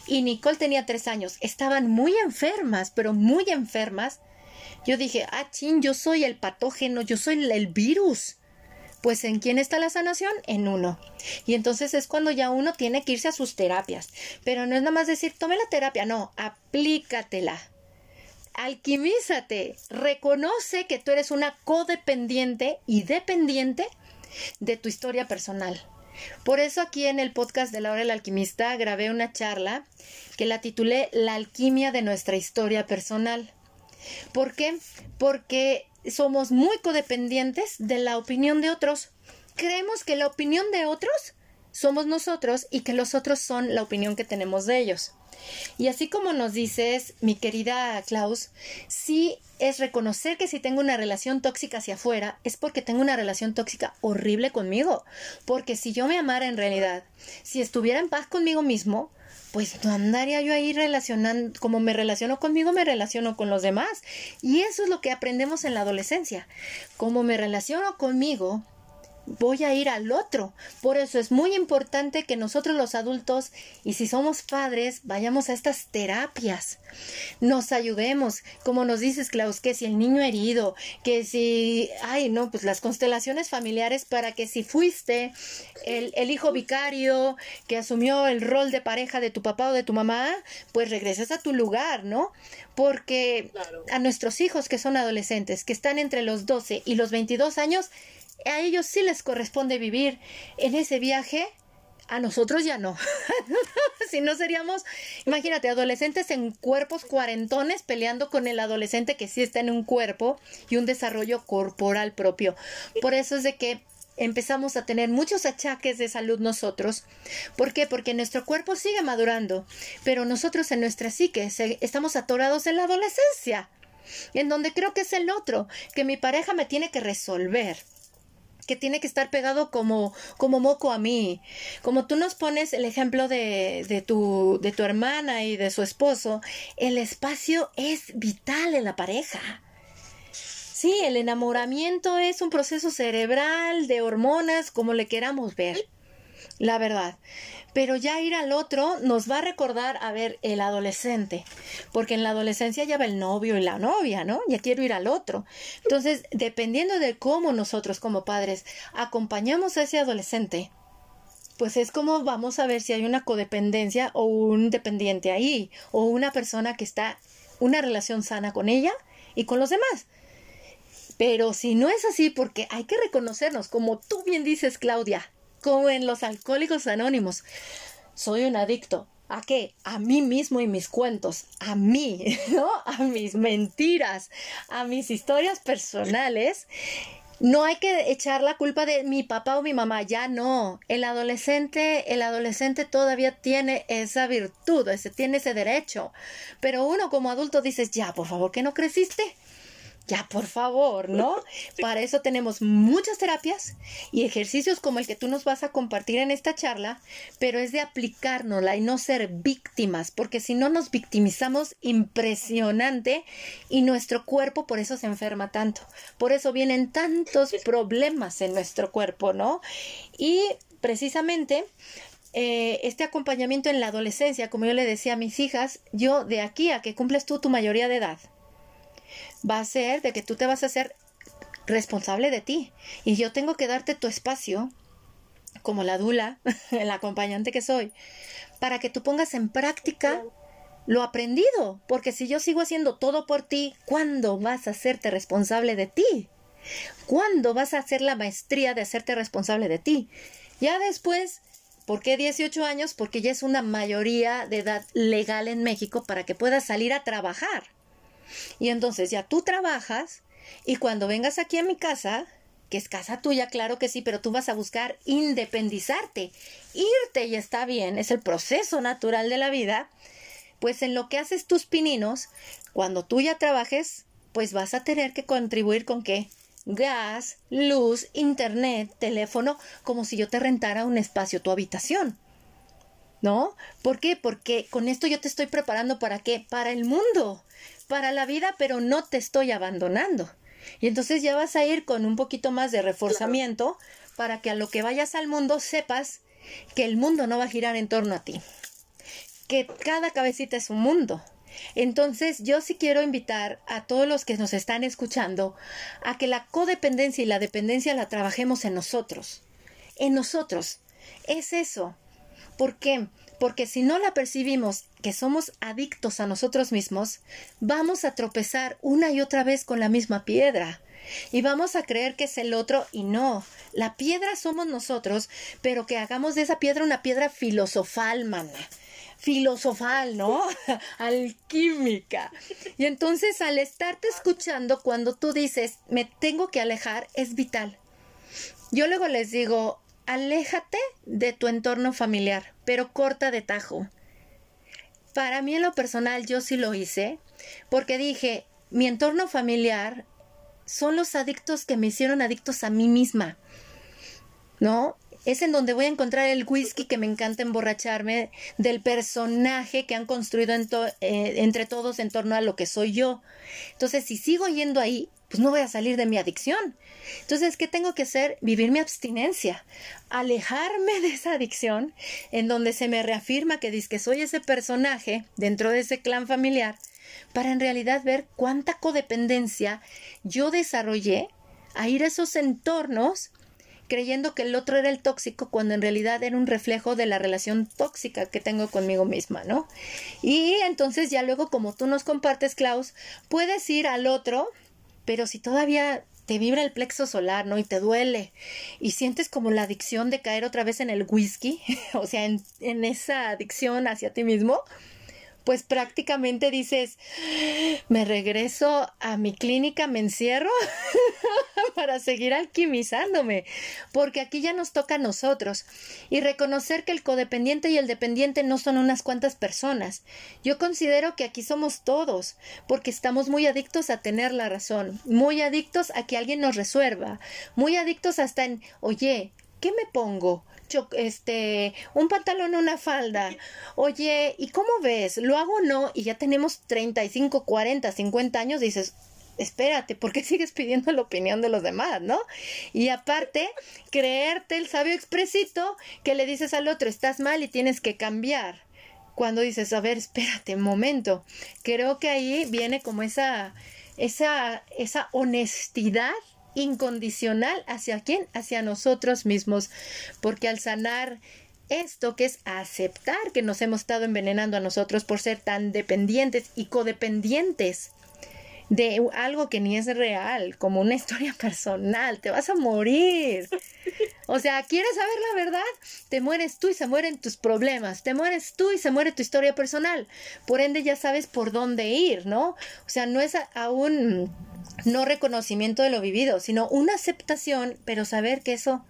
A: y Nicole tenía tres años, estaban muy enfermas, pero muy enfermas, yo dije, ah, chin, yo soy el patógeno, yo soy el virus. Pues ¿en quién está la sanación? En uno. Y entonces es cuando ya uno tiene que irse a sus terapias. Pero no es nada más decir, tome la terapia, no, aplícatela. Alquimízate, reconoce que tú eres una codependiente y dependiente de tu historia personal. Por eso aquí en el podcast de la hora del alquimista grabé una charla que la titulé La alquimia de nuestra historia personal. ¿Por qué? Porque somos muy codependientes de la opinión de otros. Creemos que la opinión de otros somos nosotros y que los otros son la opinión que tenemos de ellos. Y así como nos dices, mi querida Klaus, sí es reconocer que si tengo una relación tóxica hacia afuera, es porque tengo una relación tóxica horrible conmigo. Porque si yo me amara en realidad, si estuviera en paz conmigo mismo, pues no andaría yo ahí relacionando, como me relaciono conmigo, me relaciono con los demás. Y eso es lo que aprendemos en la adolescencia. Como me relaciono conmigo, voy a ir al otro. Por eso es muy importante que nosotros los adultos, y si somos padres, vayamos a estas terapias. Nos ayudemos, como nos dices, Klaus, que si el niño herido, que si, ay, no, pues las constelaciones familiares para que si fuiste el, el hijo vicario que asumió el rol de pareja de tu papá o de tu mamá, pues regreses a tu lugar, ¿no? Porque a nuestros hijos que son adolescentes, que están entre los 12 y los 22 años, a ellos sí les corresponde vivir en ese viaje, a nosotros ya no. si no seríamos, imagínate, adolescentes en cuerpos cuarentones peleando con el adolescente que sí está en un cuerpo y un desarrollo corporal propio. Por eso es de que empezamos a tener muchos achaques de salud nosotros. ¿Por qué? Porque nuestro cuerpo sigue madurando, pero nosotros en nuestra psique estamos atorados en la adolescencia, en donde creo que es el otro, que mi pareja me tiene que resolver que tiene que estar pegado como, como moco a mí. Como tú nos pones el ejemplo de, de, tu, de tu hermana y de su esposo, el espacio es vital en la pareja. Sí, el enamoramiento es un proceso cerebral de hormonas, como le queramos ver. La verdad pero ya ir al otro nos va a recordar a ver el adolescente, porque en la adolescencia ya va el novio y la novia, ¿no? Ya quiero ir al otro. Entonces, dependiendo de cómo nosotros como padres acompañamos a ese adolescente, pues es como vamos a ver si hay una codependencia o un dependiente ahí, o una persona que está una relación sana con ella y con los demás. Pero si no es así, porque hay que reconocernos, como tú bien dices, Claudia, como en los alcohólicos anónimos. Soy un adicto. ¿A qué? A mí mismo y mis cuentos, a mí, ¿no? A mis mentiras, a mis historias personales. No hay que echar la culpa de mi papá o mi mamá, ya no. El adolescente, el adolescente todavía tiene esa virtud, tiene ese derecho. Pero uno como adulto dices, ya, por favor, que no creciste ya por favor, ¿no? Para eso tenemos muchas terapias y ejercicios como el que tú nos vas a compartir en esta charla, pero es de aplicárnosla y no ser víctimas, porque si no nos victimizamos impresionante y nuestro cuerpo por eso se enferma tanto. Por eso vienen tantos problemas en nuestro cuerpo, ¿no? Y precisamente eh, este acompañamiento en la adolescencia, como yo le decía a mis hijas, yo de aquí a que cumples tú tu mayoría de edad, va a ser de que tú te vas a hacer responsable de ti. Y yo tengo que darte tu espacio, como la dula, el acompañante que soy, para que tú pongas en práctica lo aprendido. Porque si yo sigo haciendo todo por ti, ¿cuándo vas a hacerte responsable de ti? ¿Cuándo vas a hacer la maestría de hacerte responsable de ti? Ya después, ¿por qué 18 años? Porque ya es una mayoría de edad legal en México para que puedas salir a trabajar. Y entonces ya tú trabajas y cuando vengas aquí a mi casa, que es casa tuya, claro que sí, pero tú vas a buscar independizarte, irte y está bien, es el proceso natural de la vida, pues en lo que haces tus pininos, cuando tú ya trabajes, pues vas a tener que contribuir con qué? Gas, luz, internet, teléfono, como si yo te rentara un espacio, tu habitación. ¿No? ¿Por qué? Porque con esto yo te estoy preparando para qué? Para el mundo, para la vida, pero no te estoy abandonando. Y entonces ya vas a ir con un poquito más de reforzamiento para que a lo que vayas al mundo sepas que el mundo no va a girar en torno a ti, que cada cabecita es un mundo. Entonces yo sí quiero invitar a todos los que nos están escuchando a que la codependencia y la dependencia la trabajemos en nosotros, en nosotros. Es eso. ¿Por qué? Porque si no la percibimos que somos adictos a nosotros mismos, vamos a tropezar una y otra vez con la misma piedra. Y vamos a creer que es el otro y no. La piedra somos nosotros, pero que hagamos de esa piedra una piedra filosofal, mana. Filosofal, ¿no? Alquímica. Y entonces al estarte escuchando, cuando tú dices, me tengo que alejar, es vital. Yo luego les digo, aléjate de tu entorno familiar, pero corta de tajo. Para mí en lo personal yo sí lo hice, porque dije, mi entorno familiar son los adictos que me hicieron adictos a mí misma. ¿No? Es en donde voy a encontrar el whisky que me encanta emborracharme del personaje que han construido eh, entre todos en torno a lo que soy yo. Entonces, si sigo yendo ahí, pues no voy a salir de mi adicción. Entonces, ¿qué tengo que hacer? Vivir mi abstinencia, alejarme de esa adicción en donde se me reafirma que dice soy ese personaje dentro de ese clan familiar para en realidad ver cuánta codependencia yo desarrollé a ir a esos entornos creyendo que el otro era el tóxico cuando en realidad era un reflejo de la relación tóxica que tengo conmigo misma, ¿no? Y entonces ya luego como tú nos compartes, Klaus, puedes ir al otro pero si todavía te vibra el plexo solar, ¿no? Y te duele y sientes como la adicción de caer otra vez en el whisky, o sea, en, en esa adicción hacia ti mismo, pues prácticamente dices, me regreso a mi clínica, me encierro para seguir alquimizándome, porque aquí ya nos toca a nosotros y reconocer que el codependiente y el dependiente no son unas cuantas personas. Yo considero que aquí somos todos, porque estamos muy adictos a tener la razón, muy adictos a que alguien nos resuelva, muy adictos hasta en, oye, ¿qué me pongo? este, un pantalón, una falda. Oye, ¿y cómo ves? ¿Lo hago o no? Y ya tenemos 35, 40, 50 años, dices, espérate, ¿por qué sigues pidiendo la opinión de los demás, no? Y aparte, creerte el sabio expresito que le dices al otro, estás mal y tienes que cambiar. Cuando dices, a ver, espérate, un momento. Creo que ahí viene como esa, esa, esa honestidad incondicional hacia quién? Hacia nosotros mismos. Porque al sanar esto que es aceptar que nos hemos estado envenenando a nosotros por ser tan dependientes y codependientes de algo que ni es real, como una historia personal, te vas a morir. O sea, ¿quieres saber la verdad? Te mueres tú y se mueren tus problemas, te mueres tú y se muere tu historia personal. Por ende ya sabes por dónde ir, ¿no? O sea, no es aún no reconocimiento de lo vivido, sino una aceptación, pero saber que eso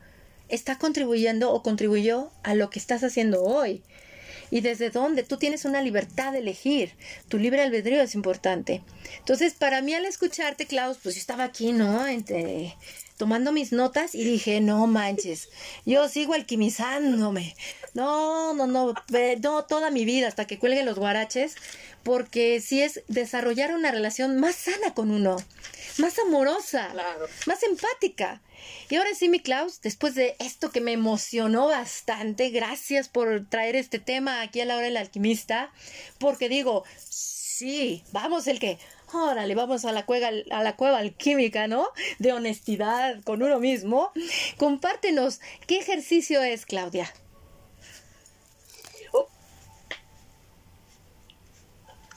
A: está contribuyendo o contribuyó a lo que estás haciendo hoy. Y desde dónde tú tienes una libertad de elegir. Tu libre albedrío es importante. Entonces, para mí al escucharte, Klaus, pues yo estaba aquí, ¿no? Entre tomando mis notas y dije, no manches, yo sigo alquimizándome. No, no, no, no, toda mi vida hasta que cuelguen los guaraches, porque si es desarrollar una relación más sana con uno, más amorosa, más empática. Y ahora sí, mi Klaus, después de esto que me emocionó bastante, gracias por traer este tema aquí a la hora del alquimista, porque digo, sí, vamos el que, órale, vamos a la cueva, a la cueva alquímica, ¿no? De honestidad con uno mismo. Compártenos, ¿qué ejercicio es, Claudia?
B: Oh.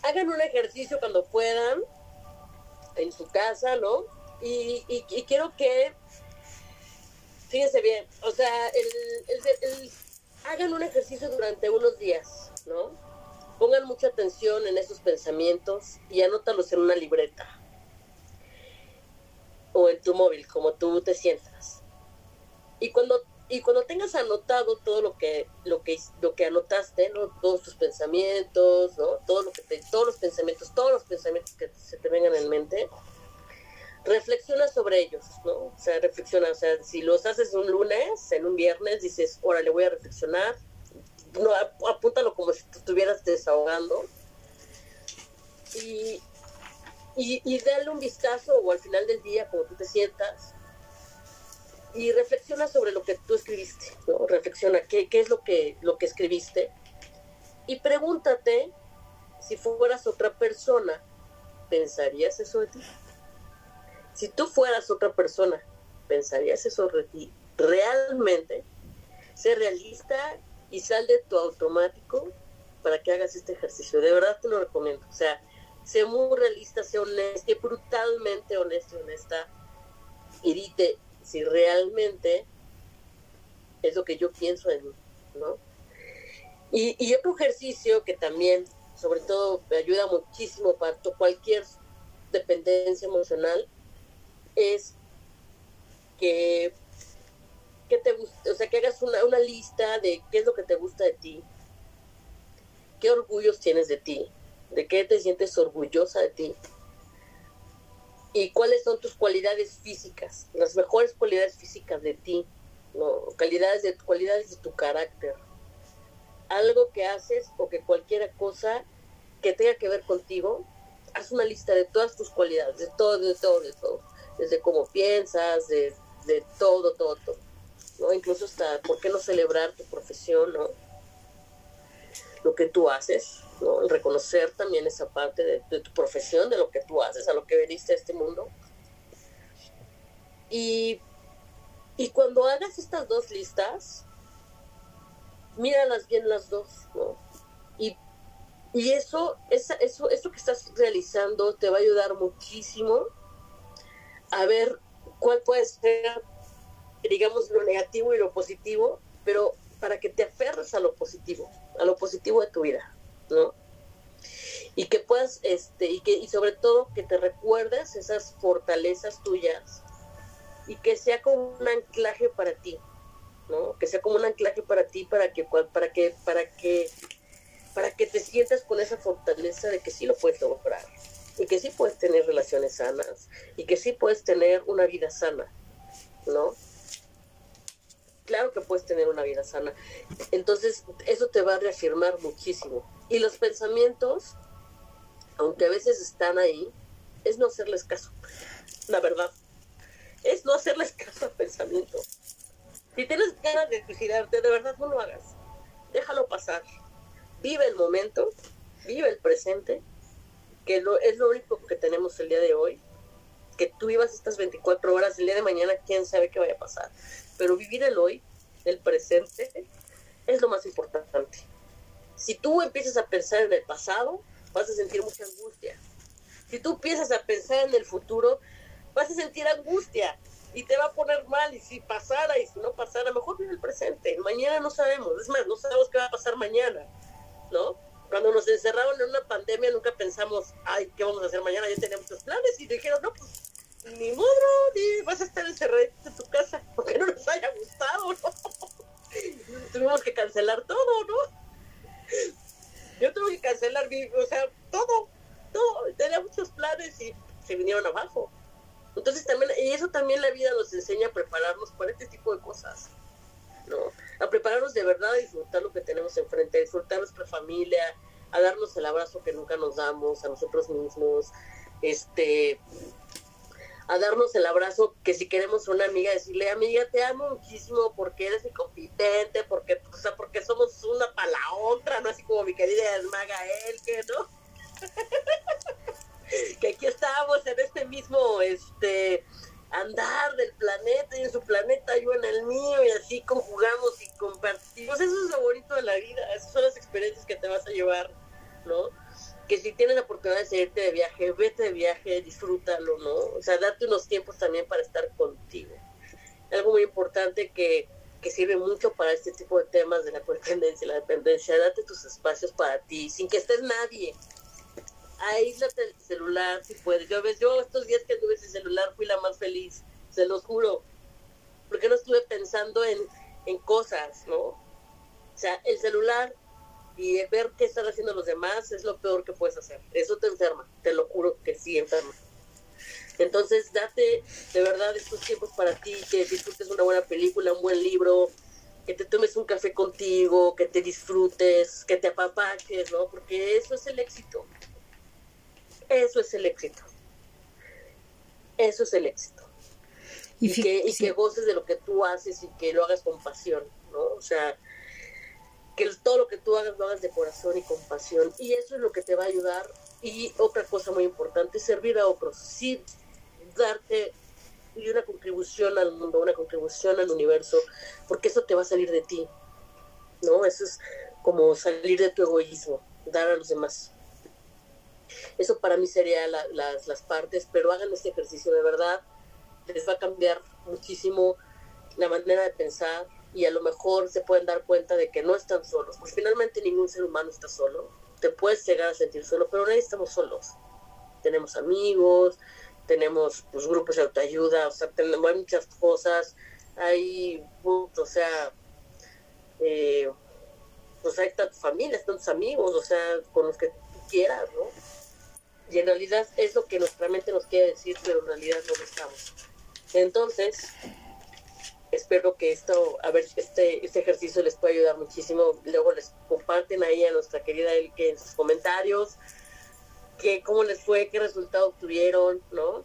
B: Hagan un ejercicio cuando puedan, en su casa, ¿no? Y, quiero que, fíjense bien, o sea, el, hagan un ejercicio durante unos días, ¿no? Pongan mucha atención en esos pensamientos y anótalos en una libreta o en tu móvil, como tú te sientas. Y cuando y cuando tengas anotado todo lo que lo que lo que anotaste, ¿no? todos tus pensamientos, ¿no? todo lo que todos los pensamientos, todos los pensamientos que se te vengan en mente, reflexiona sobre ellos, ¿no? O sea, reflexiona, o sea, si los haces un lunes, en un viernes, dices, órale, voy a reflexionar, apúntalo como si te estuvieras desahogando y, y, dale un vistazo o al final del día, como tú te sientas, y reflexiona sobre lo que tú escribiste, ¿no? Reflexiona qué, qué es lo que, lo que escribiste y pregúntate si fueras otra persona, ¿pensarías eso de ti? Si tú fueras otra persona, ¿pensarías eso de ti? Realmente, ser realista y sal de tu automático para que hagas este ejercicio. De verdad te lo recomiendo. O sea, sé muy realista, sé honesta, brutalmente honesta y honesta. Y dite si realmente es lo que yo pienso en mí, ¿no? Y, y otro ejercicio que también, sobre todo, me ayuda muchísimo para cualquier dependencia emocional es que que te o sea, que hagas una, una lista de qué es lo que te gusta de ti, qué orgullos tienes de ti, de qué te sientes orgullosa de ti y cuáles son tus cualidades físicas, las mejores cualidades físicas de ti, ¿no? cualidades, de, cualidades de tu carácter. Algo que haces o que cualquier cosa que tenga que ver contigo, haz una lista de todas tus cualidades, de todo, de todo, de todo. Desde cómo piensas, de, de todo, todo, todo. ¿no? Incluso hasta, ¿por qué no celebrar tu profesión, ¿no? Lo que tú haces, ¿no? reconocer también esa parte de, tu profesión, de lo que tú haces, a lo que veniste a este mundo. Y, y cuando hagas estas dos listas, míralas bien las dos, ¿no? Y, y eso, esa, eso, eso que estás realizando te va a ayudar muchísimo a ver cuál puede ser digamos, lo negativo y lo positivo, pero para que te aferres a lo positivo, a lo positivo de tu vida, ¿no? Y que puedas, este, y que, y sobre todo que te recuerdes esas fortalezas tuyas y que sea como un anclaje para ti, ¿no? Que sea como un anclaje para ti, para que, para que, para que, para que te sientas con esa fortaleza de que sí lo puedes lograr y que sí puedes tener relaciones sanas y que sí puedes tener una vida sana, ¿no? claro que puedes tener una vida sana. Entonces, eso te va a reafirmar muchísimo. Y los pensamientos, aunque a veces están ahí, es no hacerles caso. La verdad. Es no hacerles caso al pensamiento. Si tienes ganas de suicidarte, de verdad no lo hagas. Déjalo pasar. Vive el momento, vive el presente, que lo, es lo único que tenemos el día de hoy. Que tú vivas estas 24 horas, el día de mañana, quién sabe qué vaya a pasar pero vivir el hoy, el presente, es lo más importante. Si tú empiezas a pensar en el pasado, vas a sentir mucha angustia. Si tú empiezas a pensar en el futuro, vas a sentir angustia y te va a poner mal. Y si pasara y si no pasara, mejor vive el presente. Mañana no sabemos. Es más, no sabemos qué va a pasar mañana, ¿no? Cuando nos encerraron en una pandemia, nunca pensamos, ay, ¿qué vamos a hacer mañana? Ya teníamos muchos planes y dijeron, no, pues ni modo, ni vas a estar encerrado en tu casa, porque no nos haya gustado, ¿no? Tuvimos que cancelar todo, ¿no? Yo tuve que cancelar, o sea, todo, todo, tenía muchos planes y se vinieron abajo. Entonces también, y eso también la vida nos enseña a prepararnos para este tipo de cosas, ¿no? A prepararnos de verdad a disfrutar lo que tenemos enfrente, a disfrutar nuestra familia, a darnos el abrazo que nunca nos damos a nosotros mismos, este, a darnos el abrazo, que si queremos una amiga, decirle, amiga, te amo muchísimo porque eres mi competente, porque, o porque somos una para la otra, ¿no? Así como mi querida Maga que ¿no? que aquí estamos en este mismo este andar del planeta y en su planeta yo en el mío y así conjugamos y compartimos. Eso es lo bonito de la vida, esas son las experiencias que te vas a llevar, ¿no? Que si tienes la oportunidad de irte de viaje, vete de viaje, disfrútalo, ¿no? O sea, date unos tiempos también para estar contigo. Algo muy importante que, que sirve mucho para este tipo de temas de la codependencia la dependencia, date tus espacios para ti, sin que estés nadie, aíslate del celular si puedes. Yo, ves, yo estos días que tuve ese celular fui la más feliz, se los juro. Porque no estuve pensando en, en cosas, ¿no? O sea, el celular y ver qué están haciendo los demás es lo peor que puedes hacer. Eso te enferma, te lo juro que sí enferma. Entonces, date de verdad estos tiempos para ti, que disfrutes una buena película, un buen libro, que te tomes un café contigo, que te disfrutes, que te apapaches, ¿no? Porque eso es el éxito. Eso es el éxito. Eso es el éxito. Y, que, que goces de lo que tú haces y que lo hagas con pasión, ¿no? O sea, que todo lo que tú hagas lo hagas de corazón y con pasión. Y eso es lo que te va a ayudar. Y otra cosa muy importante, servir a otros. Sí, darte una contribución al mundo, una contribución al universo, porque eso te va a salir de ti, ¿no? Eso es como salir de tu egoísmo, dar a los demás. Eso para mí sería las, las partes, pero hagan este ejercicio de verdad, les va a cambiar muchísimo la manera de pensar y a lo mejor se pueden dar cuenta de que no están solos, porque finalmente ningún ser humano está solo, te puedes llegar a sentir solo, pero nadie estamos solos. Tenemos amigos, tenemos pues, grupos de autoayuda, o sea, tenemos muchas cosas, hay, o sea, eh, pues hay tantas familias, tantos amigos, o sea, con los que quieras, ¿no? Y en realidad es lo que nuestra mente nos quiere decir, pero en realidad no lo estamos. Entonces, espero que esto, a ver, este, este ejercicio les pueda ayudar muchísimo. Luego les comparten ahí a nuestra querida Elke en sus comentarios que cómo les fue, qué resultado obtuvieron, ¿no?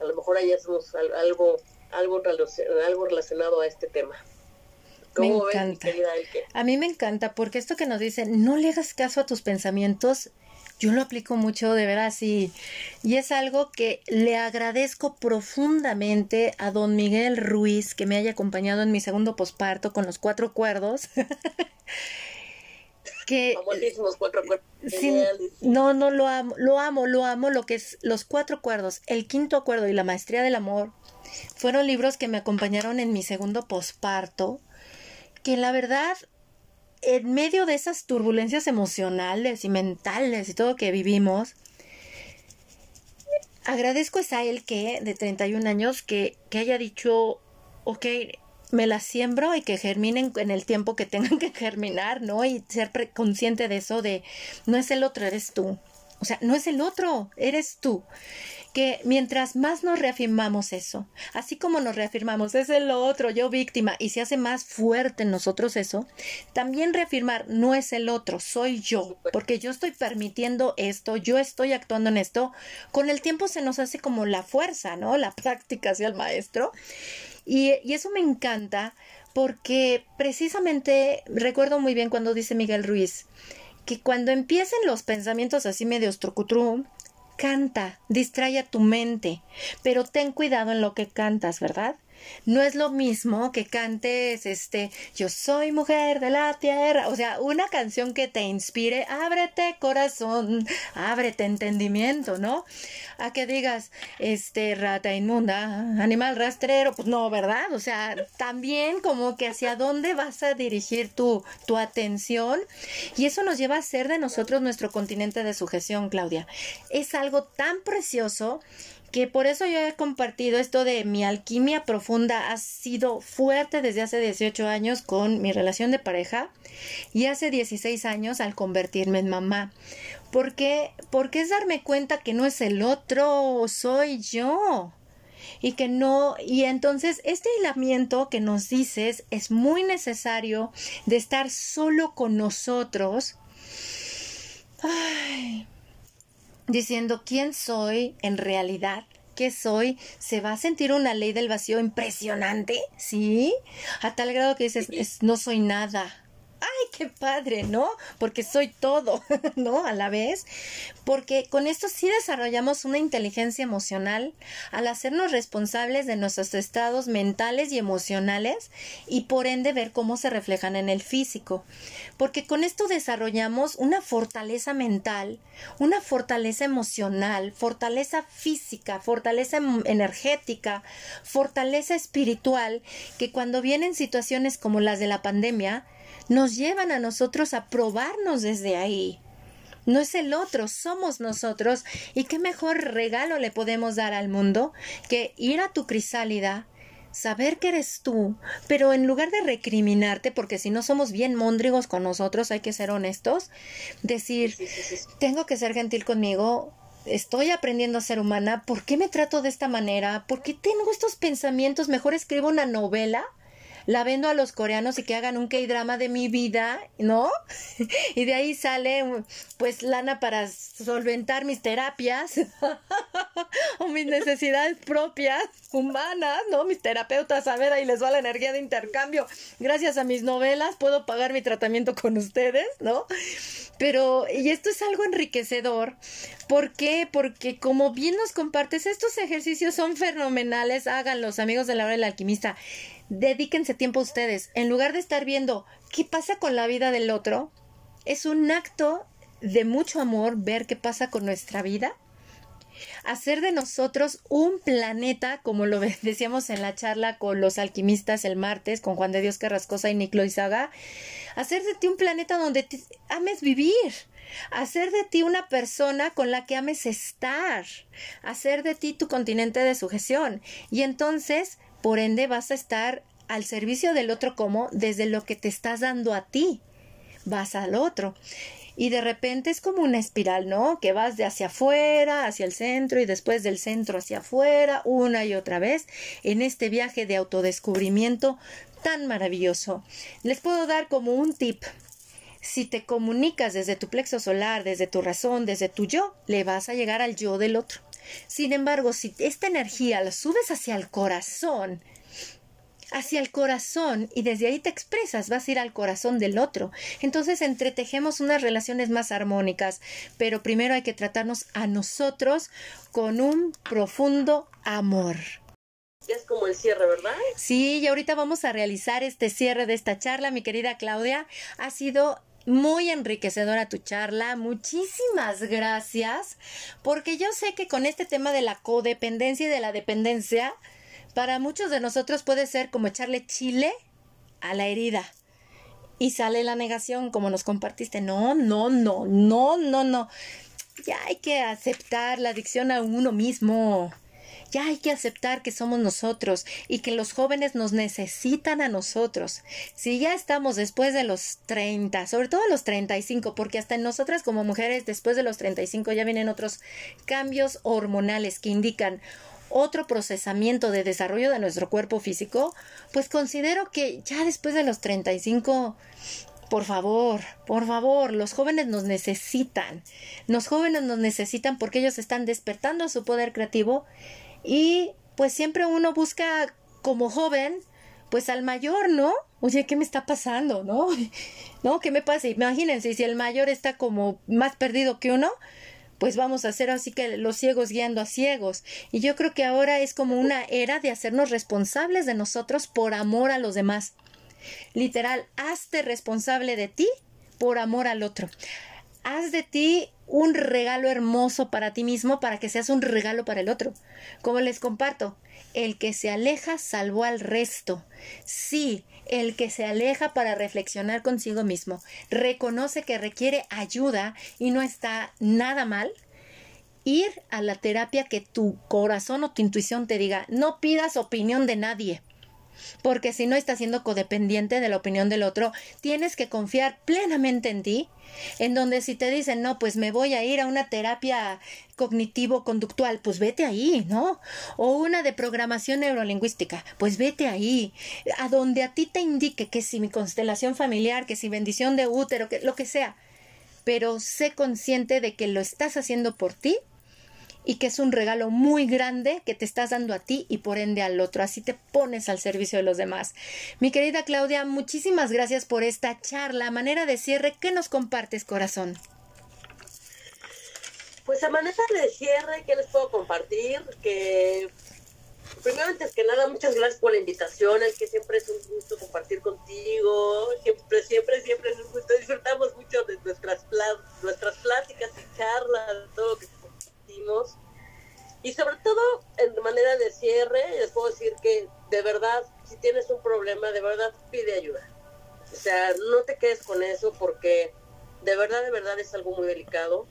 B: A lo mejor ahí hacemos algo, algo, algo relacionado a este tema.
A: Me encanta. a mí me encanta porque esto que nos dicen, no le hagas caso a tus pensamientos, yo lo aplico mucho de veras y, y es algo que le agradezco profundamente a don Miguel Ruiz que me haya acompañado en mi segundo posparto con los cuatro cuerdos. que
B: cuatro cuerdos.
A: no, no lo amo, lo amo, lo amo, lo que es los cuatro cuerdos, el quinto acuerdo y la maestría del amor fueron libros que me acompañaron en mi segundo posparto, que la verdad en medio de esas turbulencias emocionales y mentales y todo que vivimos, agradezco a él que, de 31 años, que, que haya dicho, ok, me las siembro y que germinen en el tiempo que tengan que germinar, ¿no? Y ser consciente de eso, de no es el otro, eres tú. O sea, no es el otro, eres tú que mientras más nos reafirmamos eso, así como nos reafirmamos, es el otro, yo víctima, y se hace más fuerte en nosotros eso, también reafirmar, no es el otro, soy yo, porque yo estoy permitiendo esto, yo estoy actuando en esto, con el tiempo se nos hace como la fuerza, ¿no? La práctica hacia el maestro. Y, y eso me encanta porque precisamente recuerdo muy bien cuando dice Miguel Ruiz, que cuando empiecen los pensamientos así medio trucutrum, Canta, distrae a tu mente, pero ten cuidado en lo que cantas, ¿verdad? No es lo mismo que cantes este Yo soy mujer de la tierra, o sea, una canción que te inspire, ábrete corazón, ábrete entendimiento, ¿no? A que digas este rata inmunda, animal rastrero, pues no, ¿verdad? O sea, también como que hacia dónde vas a dirigir tu tu atención y eso nos lleva a ser de nosotros nuestro continente de sujeción, Claudia. Es algo tan precioso que por eso yo he compartido esto de mi alquimia profunda ha sido fuerte desde hace 18 años con mi relación de pareja y hace 16 años al convertirme en mamá. Porque, porque es darme cuenta que no es el otro, soy yo. Y que no, y entonces este aislamiento que nos dices es muy necesario de estar solo con nosotros. Ay, diciendo quién soy en realidad, qué soy, se va a sentir una ley del vacío impresionante, ¿sí? A tal grado que dices, no soy nada. ¡Ay, qué padre, ¿no? Porque soy todo, ¿no? A la vez. Porque con esto sí desarrollamos una inteligencia emocional al hacernos responsables de nuestros estados mentales y emocionales y por ende ver cómo se reflejan en el físico. Porque con esto desarrollamos una fortaleza mental, una fortaleza emocional, fortaleza física, fortaleza em, energética, fortaleza espiritual, que cuando vienen situaciones como las de la pandemia, nos llevan a nosotros a probarnos desde ahí. No es el otro, somos nosotros. ¿Y qué mejor regalo le podemos dar al mundo que ir a tu crisálida, saber que eres tú, pero en lugar de recriminarte, porque si no somos bien móndrigos con nosotros, hay que ser honestos, decir, tengo que ser gentil conmigo, estoy aprendiendo a ser humana, ¿por qué me trato de esta manera? ¿Por qué tengo estos pensamientos? Mejor escribo una novela la vendo a los coreanos y que hagan un K-drama de mi vida, ¿no? y de ahí sale pues lana para solventar mis terapias o mis necesidades propias, humanas, ¿no? Mis terapeutas, a ver, ahí les va la energía de intercambio. Gracias a mis novelas puedo pagar mi tratamiento con ustedes, ¿no? Pero, y esto es algo enriquecedor. ¿Por qué? Porque como bien nos compartes, estos ejercicios son fenomenales. Háganlos, amigos de la hora del alquimista dedíquense tiempo a ustedes. En lugar de estar viendo qué pasa con la vida del otro, es un acto de mucho amor ver qué pasa con nuestra vida. Hacer de nosotros un planeta, como lo decíamos en la charla con los alquimistas el martes, con Juan de Dios Carrascosa y Nick Loizaga, hacer de ti un planeta donde ames vivir, hacer de ti una persona con la que ames estar, hacer de ti tu continente de sujeción. Y entonces por ende vas a estar al servicio del otro como desde lo que te estás dando a ti. Vas al otro. Y de repente es como una espiral, ¿no? Que vas de hacia afuera, hacia el centro y después del centro hacia afuera, una y otra vez, en este viaje de autodescubrimiento tan maravilloso. Les puedo dar como un tip. Si te comunicas desde tu plexo solar, desde tu razón, desde tu yo, le vas a llegar al yo del otro. Sin embargo, si esta energía la subes hacia el corazón, hacia el corazón y desde ahí te expresas, vas a ir al corazón del otro. Entonces entretejemos unas relaciones más armónicas, pero primero hay que tratarnos a nosotros con un profundo amor.
B: Es como el cierre, ¿verdad?
A: Sí, y ahorita vamos a realizar este cierre de esta charla, mi querida Claudia. Ha sido muy enriquecedora tu charla. Muchísimas gracias. Porque yo sé que con este tema de la codependencia y de la dependencia, para muchos de nosotros puede ser como echarle chile a la herida. Y sale la negación, como nos compartiste. No, no, no, no, no, no. Ya hay que aceptar la adicción a uno mismo. Ya hay que aceptar que somos nosotros y que los jóvenes nos necesitan a nosotros. Si ya estamos después de los 30, sobre todo los 35, porque hasta en nosotras como mujeres después de los 35 ya vienen otros cambios hormonales que indican otro procesamiento de desarrollo de nuestro cuerpo físico, pues considero que ya después de los 35 por favor, por favor, los jóvenes nos necesitan. Los jóvenes nos necesitan porque ellos están despertando su poder creativo y pues siempre uno busca como joven, pues al mayor, ¿no? Oye, ¿qué me está pasando? ¿No? ¿No? ¿Qué me pasa? Imagínense, si el mayor está como más perdido que uno, pues vamos a hacer así que los ciegos guiando a ciegos. Y yo creo que ahora es como una era de hacernos responsables de nosotros por amor a los demás. Literal, hazte responsable de ti por amor al otro. Haz de ti un regalo hermoso para ti mismo para que seas un regalo para el otro. Como les comparto, el que se aleja salvó al resto. Sí, el que se aleja para reflexionar consigo mismo, reconoce que requiere ayuda y no está nada mal. Ir a la terapia que tu corazón o tu intuición te diga, no pidas opinión de nadie porque si no estás siendo codependiente de la opinión del otro, tienes que confiar plenamente en ti, en donde si te dicen, no, pues me voy a ir a una terapia cognitivo-conductual, pues vete ahí, ¿no? O una de programación neurolingüística, pues vete ahí, a donde a ti te indique que si mi constelación familiar, que si bendición de útero, que lo que sea, pero sé consciente de que lo estás haciendo por ti y que es un regalo muy grande que te estás dando a ti y por ende al otro. Así te pones al servicio de los demás. Mi querida Claudia, muchísimas gracias por esta charla. Manera de cierre, ¿qué nos compartes, corazón?
B: Pues a manera de cierre, ¿qué les puedo compartir? Que primero, antes que nada, muchas gracias por la invitación, es que siempre es un gusto compartir contigo, siempre, siempre, siempre es un gusto, disfrutamos mucho de nuestras, nuestras pláticas y charlas, todo lo que Y sobre todo, en manera de cierre, les puedo decir que de verdad, si tienes un problema, de verdad pide ayuda. O sea, no te quedes con eso porque de verdad, de verdad es algo muy delicado,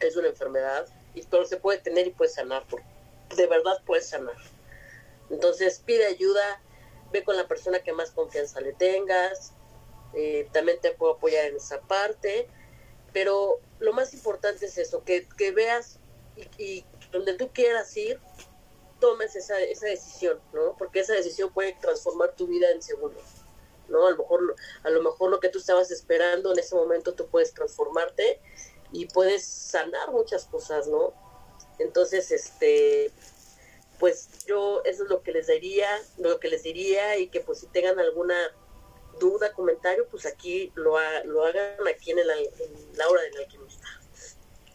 B: es una enfermedad y todo se puede tener y puede sanar, de verdad puede sanar. Entonces pide ayuda, ve con la persona que más confianza le tengas, eh, también te puedo apoyar en esa parte, pero lo más importante es eso, que, veas y, donde tú quieras ir, tomes esa, esa decisión, ¿no? Porque esa decisión puede transformar tu vida en segundos. ¿no? A lo mejor a lo mejor lo que tú estabas esperando en ese momento tú puedes transformarte y puedes sanar muchas cosas, ¿no? Entonces, este pues yo eso es lo que les diría, lo que les diría y que pues si tengan alguna duda, comentario, pues aquí lo, lo hagan aquí en, el, en la hora del alquimista.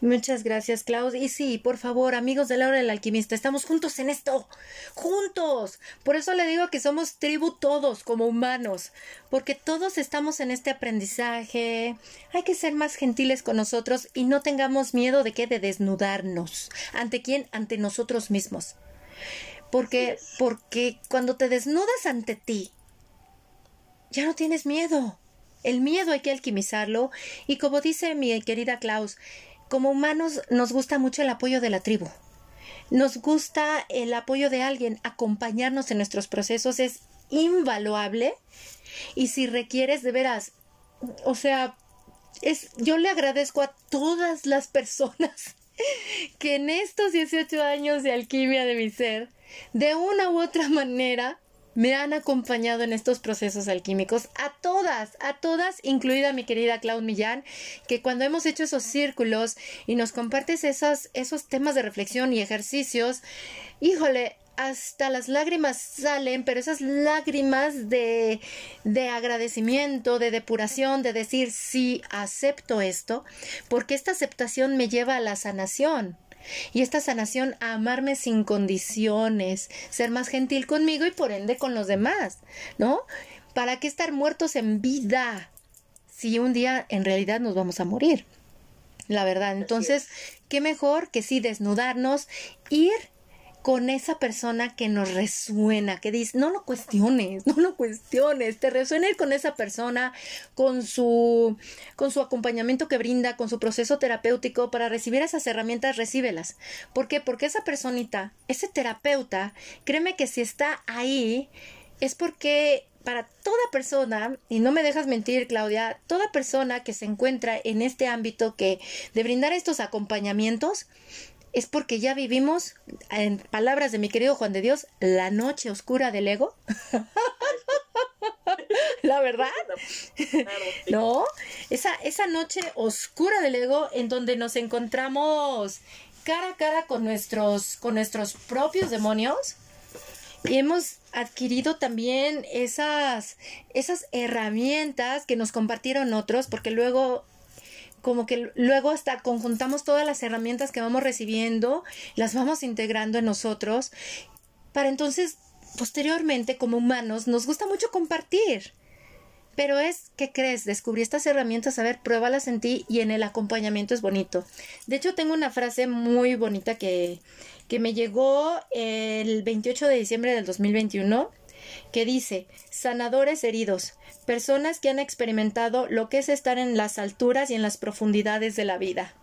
A: Muchas gracias, Klaus. Y sí, por favor, amigos de la hora del alquimista, estamos juntos en esto. Juntos. Por eso le digo que somos tribu todos, como humanos. Porque todos estamos en este aprendizaje. Hay que ser más gentiles con nosotros y no tengamos miedo de qué, de desnudarnos. ¿Ante quién? Ante nosotros mismos. Porque, porque cuando te desnudas ante ti, ya no tienes miedo. El miedo hay que alquimizarlo y como dice mi querida Klaus, como humanos nos gusta mucho el apoyo de la tribu. Nos gusta el apoyo de alguien, acompañarnos en nuestros procesos es invaluable y si requieres de veras, o sea, es yo le agradezco a todas las personas que en estos 18 años de alquimia de mi ser, de una u otra manera, me han acompañado en estos procesos alquímicos, a todas, a todas, incluida mi querida Claude Millán, que cuando hemos hecho esos círculos y nos compartes esos, esos temas de reflexión y ejercicios, híjole, hasta las lágrimas salen, pero esas lágrimas de, de agradecimiento, de depuración, de decir sí, acepto esto, porque esta aceptación me lleva a la sanación. Y esta sanación a amarme sin condiciones, ser más gentil conmigo y por ende con los demás, ¿no? ¿Para qué estar muertos en vida si un día en realidad nos vamos a morir? La verdad, entonces, qué mejor que sí desnudarnos, ir con esa persona que nos resuena, que dice, no lo cuestiones, no lo cuestiones, te resuena ir con esa persona, con su, con su acompañamiento que brinda, con su proceso terapéutico, para recibir esas herramientas, recíbelas. ¿Por qué? Porque esa personita, ese terapeuta, créeme que si está ahí, es porque para toda persona, y no me dejas mentir, Claudia, toda persona que se encuentra en este ámbito que de brindar estos acompañamientos, es porque ya vivimos, en palabras de mi querido Juan de Dios, la noche oscura del ego. la verdad. ¿No? Esa, esa noche oscura del ego en donde nos encontramos cara a cara con nuestros, con nuestros propios demonios. Y hemos adquirido también esas, esas herramientas que nos compartieron otros, porque luego como que luego hasta conjuntamos todas las herramientas que vamos recibiendo, las vamos integrando en nosotros, para entonces, posteriormente, como humanos, nos gusta mucho compartir. Pero es, ¿qué crees? Descubrí estas herramientas, a ver, pruébalas en ti y en el acompañamiento es bonito. De hecho, tengo una frase muy bonita que, que me llegó el 28 de diciembre del 2021 que dice, sanadores heridos, personas que han experimentado lo que es estar en las alturas y en las profundidades de la vida.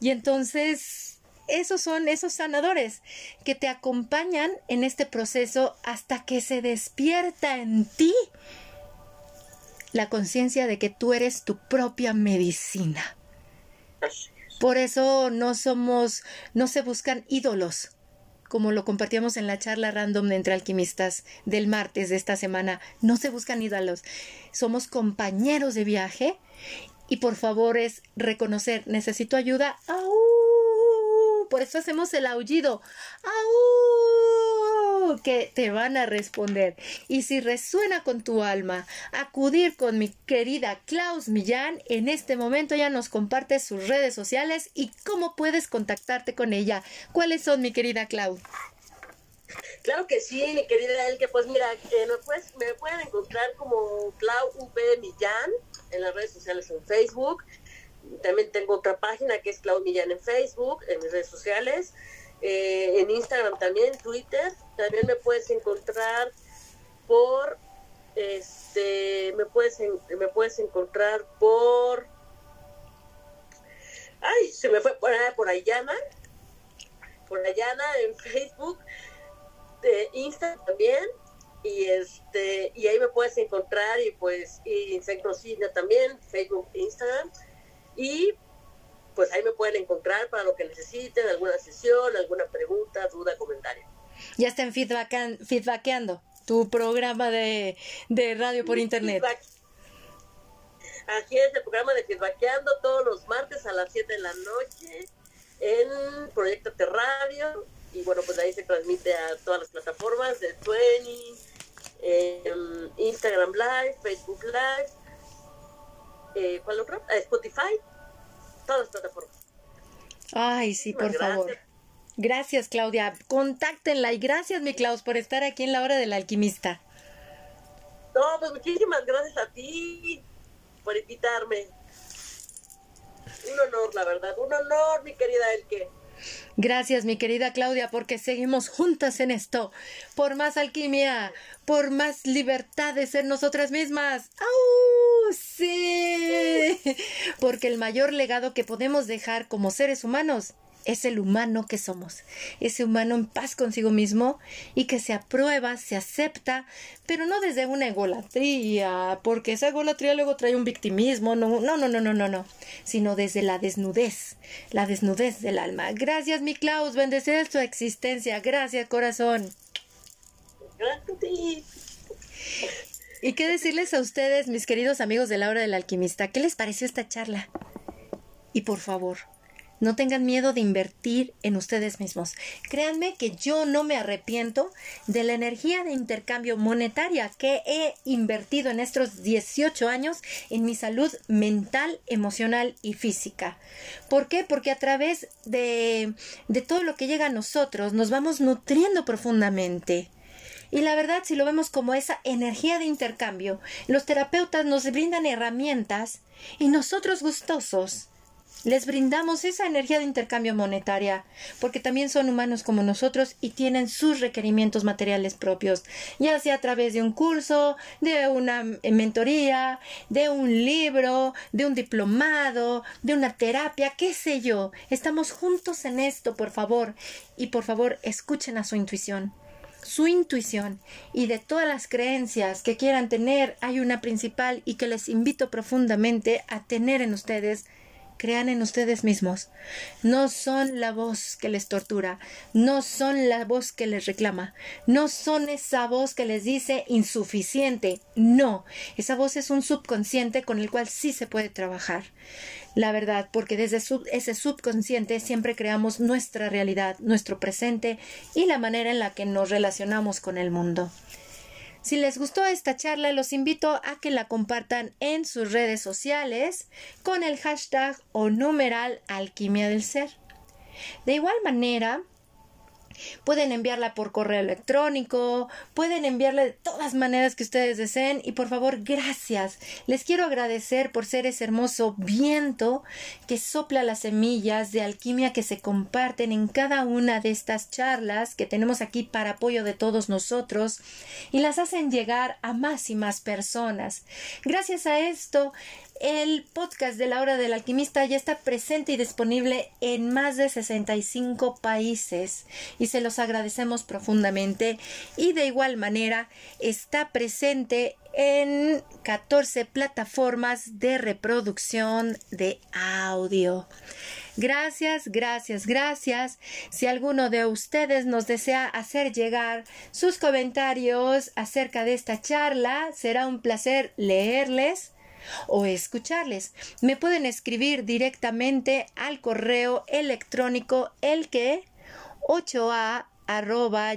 A: Y entonces, esos son esos sanadores que te acompañan en este proceso hasta que se despierta en ti la conciencia de que tú eres tu propia medicina. Por eso no somos, no se buscan ídolos, como lo compartíamos en la charla random de entre alquimistas del martes de esta semana, no se buscan ídolos, somos compañeros de viaje y por favor es reconocer, necesito ayuda, Por eso hacemos el aullido. Que te van a responder. Y si resuena con tu alma, acudir con mi querida Klaus Millán, en este momento ya nos comparte sus redes sociales y cómo puedes contactarte con ella. ¿Cuáles son, mi querida Klaus?
B: Claro que sí, mi querida Elke. Pues mira, eh, me, me, pueden encontrar como Clau V Millán en las redes sociales en Facebook. También tengo otra página que es Clau Millán en Facebook, en mis redes sociales. Eh, en Instagram también, Twitter. También me puedes encontrar por este me puedes me puedes encontrar por ay se me fue por, por Ayana por Ayana en Facebook de Instagram también y este y ahí me puedes encontrar y pues y en también Facebook Instagram y pues ahí me pueden encontrar para lo que necesiten alguna sesión alguna pregunta duda comentario
A: ya estén feedbackeando tu programa de, de radio por internet
B: Aquí es el programa de Feedbackeando todos los martes a las 7 de la noche en Proyecto Radio y bueno, pues ahí se transmite a todas las plataformas de Twenty, em, Instagram Live, Facebook Live, eh, ¿cuál otro? Ah, Spotify, todas las plataformas.
A: Ay, sí, por favor. Gracias, Claudia. Contáctenla y gracias, mi Klaus, por estar aquí en la hora del alquimista.
B: No, pues muchísimas gracias a ti por invitarme. Un honor, la verdad, un honor, mi querida Elke.
A: Gracias, mi querida Claudia, porque seguimos juntas en esto. Por más alquimia, por más libertad de ser nosotras mismas. ¡Au! Sí. Porque el mayor legado que podemos dejar como seres humanos es el humano que somos, ese humano en paz consigo mismo y que se aprueba, se acepta, pero no desde una egolatría, porque esa egolatría luego trae un victimismo, no, no, no, no, no, no, no, sino desde la desnudez, la desnudez del alma. Gracias, mi Klaus, bendecir tu existencia, gracias, corazón. ¿Y qué decirles a ustedes, mis queridos amigos de la hora del alquimista? ¿Qué les pareció esta charla? Y por favor, no tengan miedo de invertir en ustedes mismos. Créanme que yo no me arrepiento de la energía de intercambio monetaria que he invertido en estos 18 años en mi salud mental, emocional y física. ¿Por qué? Porque a través de, de todo lo que llega a nosotros nos vamos nutriendo profundamente. Y la verdad, si lo vemos como esa energía de intercambio, los terapeutas nos brindan herramientas y nosotros gustosos les brindamos esa energía de intercambio monetaria, porque también son humanos como nosotros y tienen sus requerimientos materiales propios, ya sea a través de un curso, de una mentoría, de un libro, de un diplomado, de una terapia, qué sé yo. Estamos juntos en esto, por favor, y por favor escuchen a su intuición. Su intuición. Y de todas las creencias que quieran tener, hay una principal y que les invito profundamente a tener en ustedes crean en ustedes mismos. No son la voz que les tortura, no son la voz que les reclama, no son esa voz que les dice insuficiente, no, esa voz es un subconsciente con el cual sí se puede trabajar. La verdad, porque desde ese subconsciente siempre creamos nuestra realidad, nuestro presente y la manera en la que nos relacionamos con el mundo. Si les gustó esta charla, los invito a que la compartan en sus redes sociales con el hashtag o numeral alquimia del ser. De igual manera, Pueden enviarla por correo electrónico, pueden enviarla de todas maneras que ustedes deseen y por favor, gracias. Les quiero agradecer por ser ese hermoso viento que sopla las semillas de alquimia que se comparten en cada una de estas charlas que tenemos aquí para apoyo de todos nosotros y las hacen llegar a más y más personas. Gracias a esto, el podcast de la hora del alquimista ya está presente y disponible en más de 65 países y se los agradecemos profundamente y de igual manera está presente en 14 plataformas de reproducción de audio. Gracias, gracias, gracias. Si alguno de ustedes nos desea hacer llegar sus comentarios acerca de esta charla, será un placer leerles o escucharles. Me pueden escribir directamente al correo electrónico elque 8a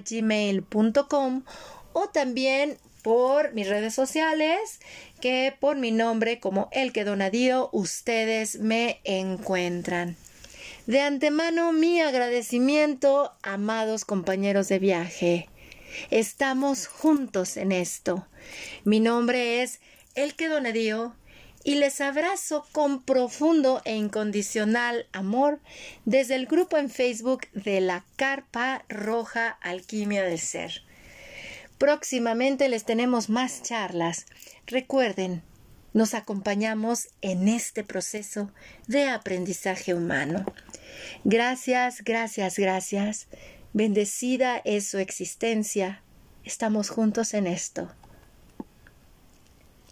A: gmail.com o también por mis redes sociales que por mi nombre como El que Donadío ustedes me encuentran. De antemano mi agradecimiento, amados compañeros de viaje. Estamos juntos en esto. Mi nombre es El que Donadío y les abrazo con profundo e incondicional amor desde el grupo en Facebook de la Carpa Roja Alquimia del Ser. Próximamente les tenemos más charlas. Recuerden, nos acompañamos en este proceso de aprendizaje humano. Gracias, gracias, gracias. Bendecida es su existencia. Estamos juntos en esto.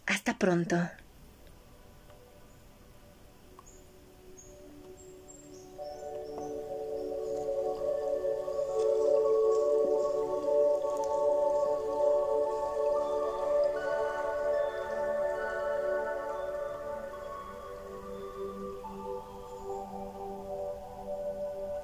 A: Hasta pronto.